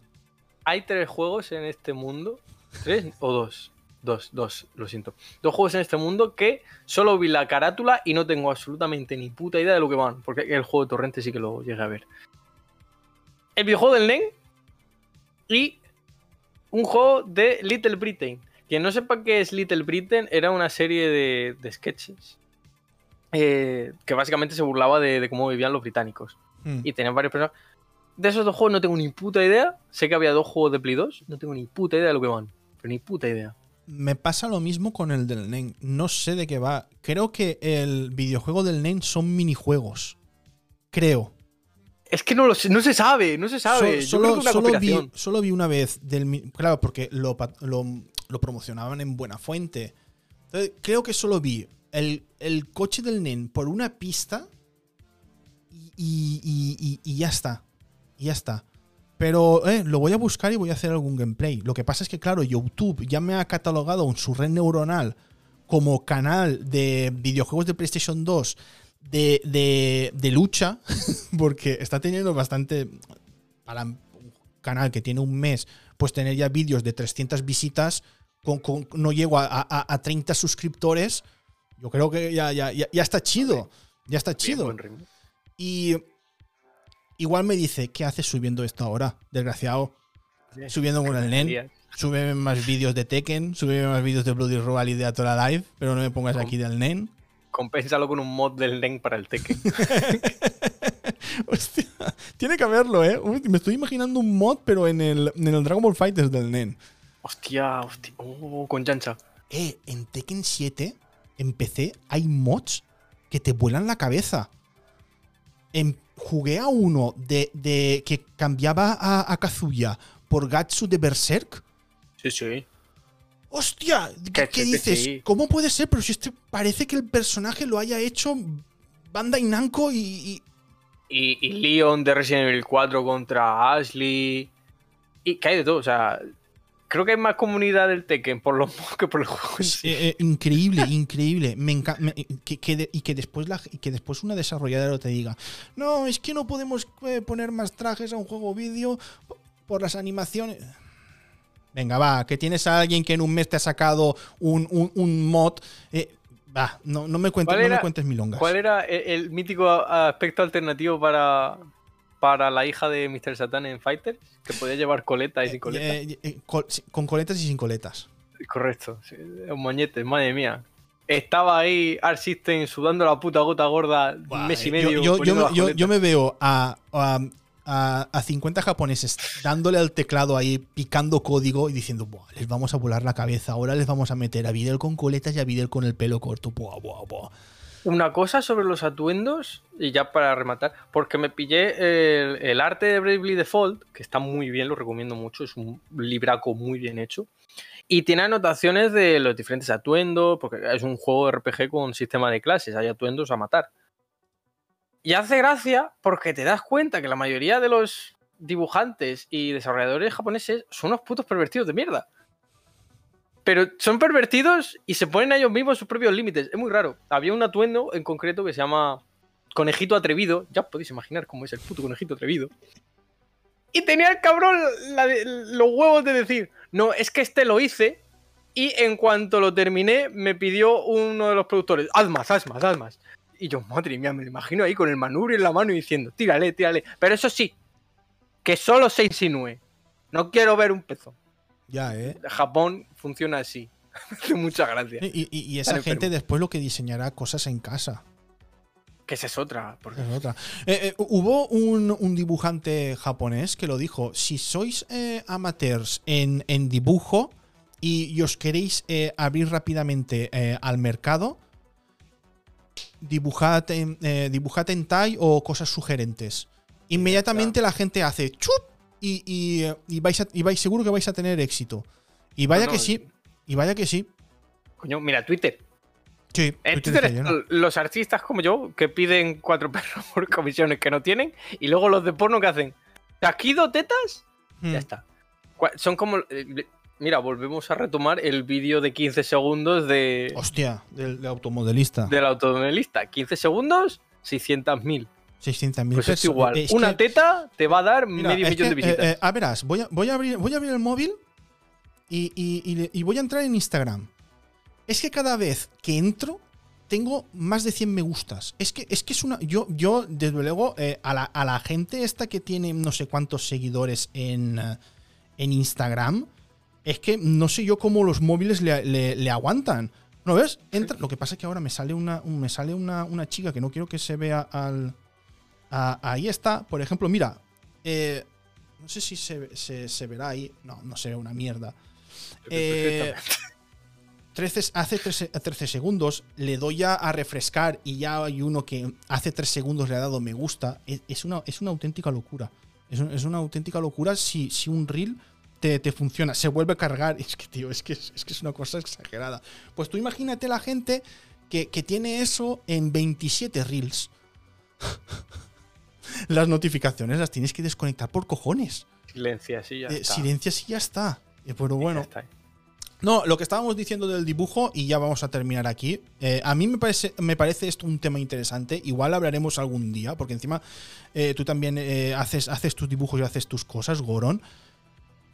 Hay tres juegos en este mundo. ¿Tres o dos? Dos, dos, lo siento. Dos juegos en este mundo que solo vi la carátula y no tengo absolutamente ni puta idea de lo que van. Porque el juego de Torrente sí que lo llegué a ver. El videojuego del NEN y un juego de Little Britain. Quien no sepa qué es Little Britain, era una serie de, sketches eh, que básicamente se burlaba de, cómo vivían los británicos. Hmm. Y tenían varios personajes. De esos dos juegos no tengo ni puta idea. Sé que había dos juegos de Play 2, no tengo ni puta idea de lo que van. Pero ni puta idea. Me pasa lo mismo con el del NEN. No sé de qué va. Creo que el videojuego del NEN son minijuegos. Creo. Es que no, lo no se sabe, no se sabe. solo, vi, una vez del. Claro, porque lo, promocionaban en Buena Fuente. creo que solo vi el, coche del NEN por una pista y, y, ya está. Y ya está. Pero eh, lo voy a buscar y voy a hacer algún gameplay. Lo que pasa es que, claro, YouTube ya me ha catalogado en su red neuronal como canal de videojuegos de PlayStation 2 de, de, lucha, porque está teniendo bastante. Para un canal que tiene un mes, pues tener ya vídeos de 300 visitas, con, no llego a, a, 30 suscriptores. Yo creo que ya, ya, ya, está chido. Ya está chido. Y igual me dice, ¿qué haces subiendo esto ahora? Desgraciado. Subiendo con el NEN. Sube más vídeos de Tekken, sube más vídeos de Bloody Royale y de Atora Live, pero no me pongas aquí del NEN compénsalo con un mod del NEN para el Tekken. Hostia, tiene que haberlo, ¿eh? me estoy imaginando un mod, pero en el, en el Dragon Ball Fighters del NEN. Hostia, hostia. Oh, con chancha. Eh, en Tekken 7, en PC, hay mods que te vuelan la cabeza. En, jugué a uno de, de que cambiaba a, a Kazuya por Gatsu de Berserk. Sí, sí. ¡Hostia! ¿Qué, dices? ¿Cómo puede ser? Pero si este parece que el personaje lo haya hecho Banda Namco y, y... y. Leon de Resident Evil 4 contra Ashley. Y que hay de todo, o sea. Creo que hay más comunidad del Tekken por los que por el juego. Eh, eh, increíble, increíble. Me encanta. Que, y, que después la, y que después una desarrolladora te diga: No, es que no podemos eh, poner más trajes a un juego vídeo por las animaciones. Venga, va, que tienes a alguien que en un mes te ha sacado un, mod. Eh, va, no, me cuentes, no me cuentes milongas. ¿Cuál era el, mítico aspecto alternativo para, para la hija de Mr. Satan en Fighter? Que podía llevar coletas y sin coletas. Eh, eh, con coletas y sin coletas. Correcto, un moñete, madre mía. Estaba ahí Art System sudando la puta gota gorda un mes y medio. Yo, me veo a, a, 50 japoneses dándole al teclado ahí, picando código y diciendo, buah, les vamos a volar la cabeza, ahora les vamos a meter a Videl con coletas y a Videl con el pelo corto. Buah, buah, buah. Una cosa sobre los atuendos, y ya para rematar, porque me pillé el, arte de Bravely Default, que está muy bien, lo recomiendo mucho, es un libraco muy bien hecho. Y tiene anotaciones de los diferentes atuendos, porque es un juego RPG con sistema de clases, hay atuendos a matar. Y hace gracia porque te das cuenta que la mayoría de los dibujantes y desarrolladores japoneses son unos putos pervertidos de mierda. Pero son pervertidos y se ponen a ellos mismos sus propios límites. Es muy raro. Había un atuendo en concreto que se llama Conejito Atrevido. Ya podéis imaginar cómo es el puto conejito atrevido. Y tenía el cabrón los huevos de decir, no, es que este lo hice y en cuanto lo terminé me pidió uno de los productores, haz más, haz más, haz más. Y yo, madre mía, me lo imagino ahí con el manubrio en la mano y diciendo, tírale, tírale. Pero eso sí, que solo se insinúe. No quiero ver un pezón. Ya, ¿eh? Japón funciona así. Muchas gracias. Y, esa gente después lo que diseñará cosas en casa. Que esa es otra. Porque... Es otra. Eh, eh, hubo un, dibujante japonés que lo dijo: si sois eh, amateurs en, dibujo y, os queréis abrir rápidamente al mercado, dibujad en, dibujad en Tai o cosas sugerentes. Inmediatamente la gente hace chup y, vais y vais seguro que vais a tener éxito. Y vaya que sí, y vaya que sí. Coño, mira, Twitter. Sí, en Twitter, los artistas como yo que piden cuatro perros por comisiones que no tienen y luego los de porno que hacen. ¿Taquido tetas? Ya hmm. está. Son como. Mira, volvemos a retomar el vídeo de 15 segundos de. Hostia, del, automodelista. Del automodelista. 15 segundos, 600.000. 600.000 pues es igual. Una teta te va a dar medio millón de visitas. Eh, eh, a verás, voy a, voy, a abrir, voy a abrir el móvil y, voy a entrar en Instagram. Es que cada vez que entro, tengo más de 100 me gustas. Es que es, que es una. Yo, yo desde luego, eh, a, la, gente esta que tiene no sé cuántos seguidores en, en Instagram, es que no sé yo cómo los móviles le, aguantan. ¿No ves? Entra. Lo que pasa es que ahora me sale una, me sale una, una chica que no quiero que se vea al ahí está, por ejemplo, mira, eh, no sé si se, verá ahí, no, no se ve una mierda. Eh, 13, hace 13, segundos le doy a, refrescar y ya hay uno que hace 3 segundos le ha dado me gusta. Es, una, es una auténtica locura. Es, una auténtica locura si, si un reel te, funciona. Se vuelve a cargar. Es que, tío, es que es, que es una cosa exagerada. Pues tú imagínate la gente que, que tiene eso en 27 reels. las notificaciones las tienes que desconectar por cojones. Silencia, sí, ya eh, está. Silencia, sí, ya está. Eh, pero bueno. No, lo que estábamos diciendo del dibujo, y ya vamos a terminar aquí. Eh, a mí me parece, me parece esto un tema interesante. Igual hablaremos algún día, porque encima tú también haces, haces tus dibujos y haces tus cosas, Goron.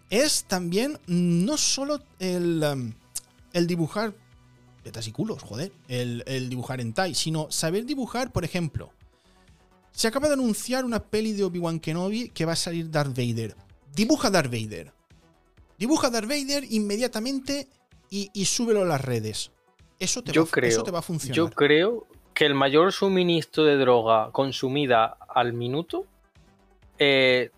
Es también no solo el, um, el dibujar tetas y culos, joder, el, el dibujar en Tai, sino saber dibujar, por ejemplo, se acaba de anunciar una peli de Obi-Wan Kenobi que va a salir Darth Vader. Dibuja Darth Vader. Dibuja Darth Vader inmediatamente y, súbelo a las redes. Eso te, va, eso te va a funcionar. Yo creo que el mayor suministro de droga consumida al minuto eh,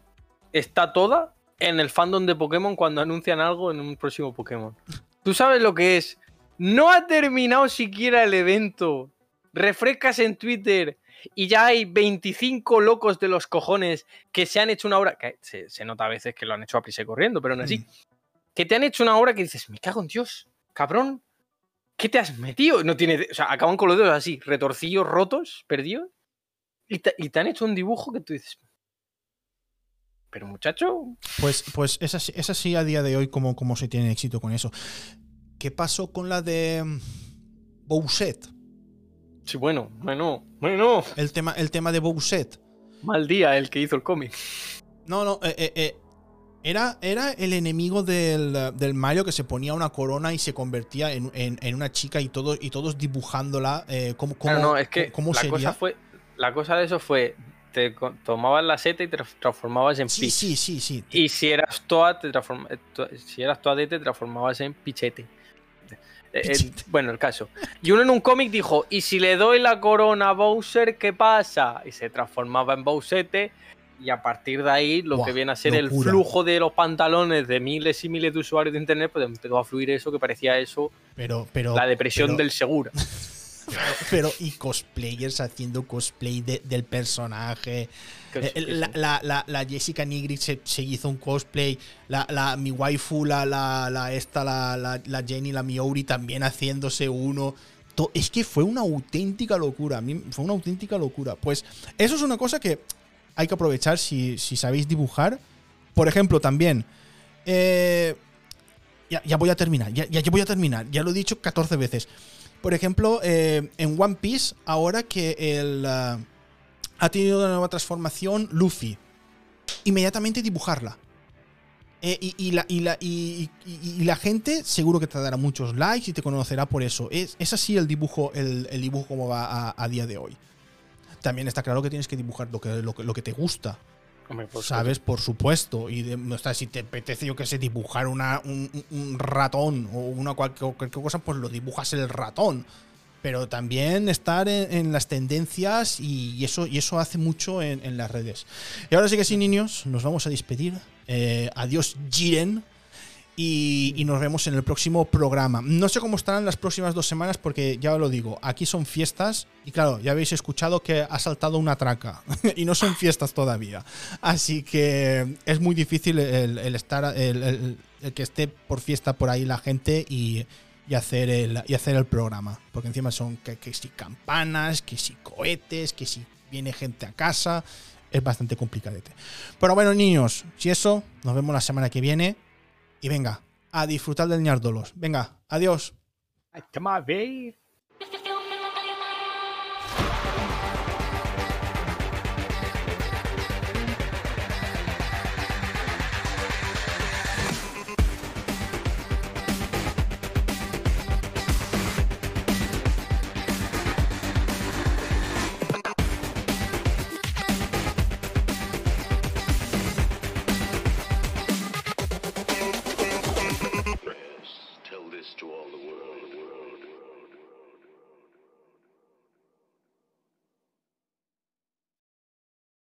está toda en el fandom de Pokémon cuando anuncian algo en un próximo Pokémon. Tú sabes lo que es. No ha terminado siquiera el evento. Refrescas en Twitter y ya hay 25 locos de los cojones que se han hecho una obra, que se, nota a veces que lo han hecho a prisa y corriendo, pero no así, mm. que te han hecho una obra que dices, me cago en Dios, cabrón, ¿qué te has metido? No tiene, o sea, acaban con los dedos así, retorcillos rotos, perdidos, y te, han hecho un dibujo que tú dices, pero muchacho. Pues, pues es, así, es así a día de hoy como, como se tiene éxito con eso. ¿Qué pasó con la de mm, Bowset? Sí, bueno, bueno, bueno. El tema, el tema de Bowset. Mal día el que hizo el cómic. No, no, eh, eh, eh, era, era el enemigo del, del, Mario que se ponía una corona y se convertía en, una chica y, todo, y todos dibujándola. ¿cómo, no, es que la Cosa fue, la cosa de eso fue te tomabas la seta y te transformabas en sí, Sí, sí, sí. Y si eras toa, te si eras toadete, te transformabas en pichete. Eh, eh, bueno, el caso. Y uno en un cómic dijo, ¿y si le doy la corona a Bowser, qué pasa? Y se transformaba en Bowsete. Y a partir de ahí, lo que viene a ser el flujo de los pantalones de miles y miles de usuarios de internet, pues empezó a fluir eso que parecía eso. Pero, pero. La depresión del seguro. pero, y cosplayers haciendo cosplay del personaje. Eh, la, Jessica Nigri se, hizo un cosplay. La, mi waifu, la, la, esta, la, la, Jenny, la Miori también haciéndose uno. Es que fue una auténtica locura. A mí fue una auténtica locura. Pues eso es una cosa que hay que aprovechar si, sabéis dibujar. Por ejemplo, también. Eh, ya, voy a terminar. Ya, ya, voy a terminar. Ya lo he dicho 14 veces. Por ejemplo, eh, en One Piece, ahora que el, uh, ha tenido una nueva transformación, Luffy, inmediatamente dibujarla. Eh, y, la, gente seguro que te dará muchos likes y te conocerá por eso. Es, así el dibujo, el, dibujo como va a, día de hoy. También está claro que tienes que dibujar lo que te gusta. ¿Sabes? Por supuesto. Y de, si te apetece, yo que sé, dibujar una, un, ratón o una cualquier, cosa, pues lo dibujas el ratón. Pero también estar en, las tendencias y, eso, y eso hace mucho en, las redes. Y ahora sí que sí, niños, nos vamos a despedir. Eh, adiós, Jiren y, nos vemos en el próximo programa. No sé cómo estarán las próximas dos semanas porque ya lo digo, aquí son fiestas y claro, ya habéis escuchado que ha saltado una traca y no son fiestas todavía. Así que es muy difícil el, estar, el, que esté por fiesta por ahí la gente y, hacer, el, y hacer el programa. Porque encima son que, que si campanas, que si cohetes, que si viene gente a casa. Es bastante complicadete. Pero bueno, niños, si eso, nos vemos la semana que viene. Y venga, a disfrutar del ñardolos. Venga, adiós.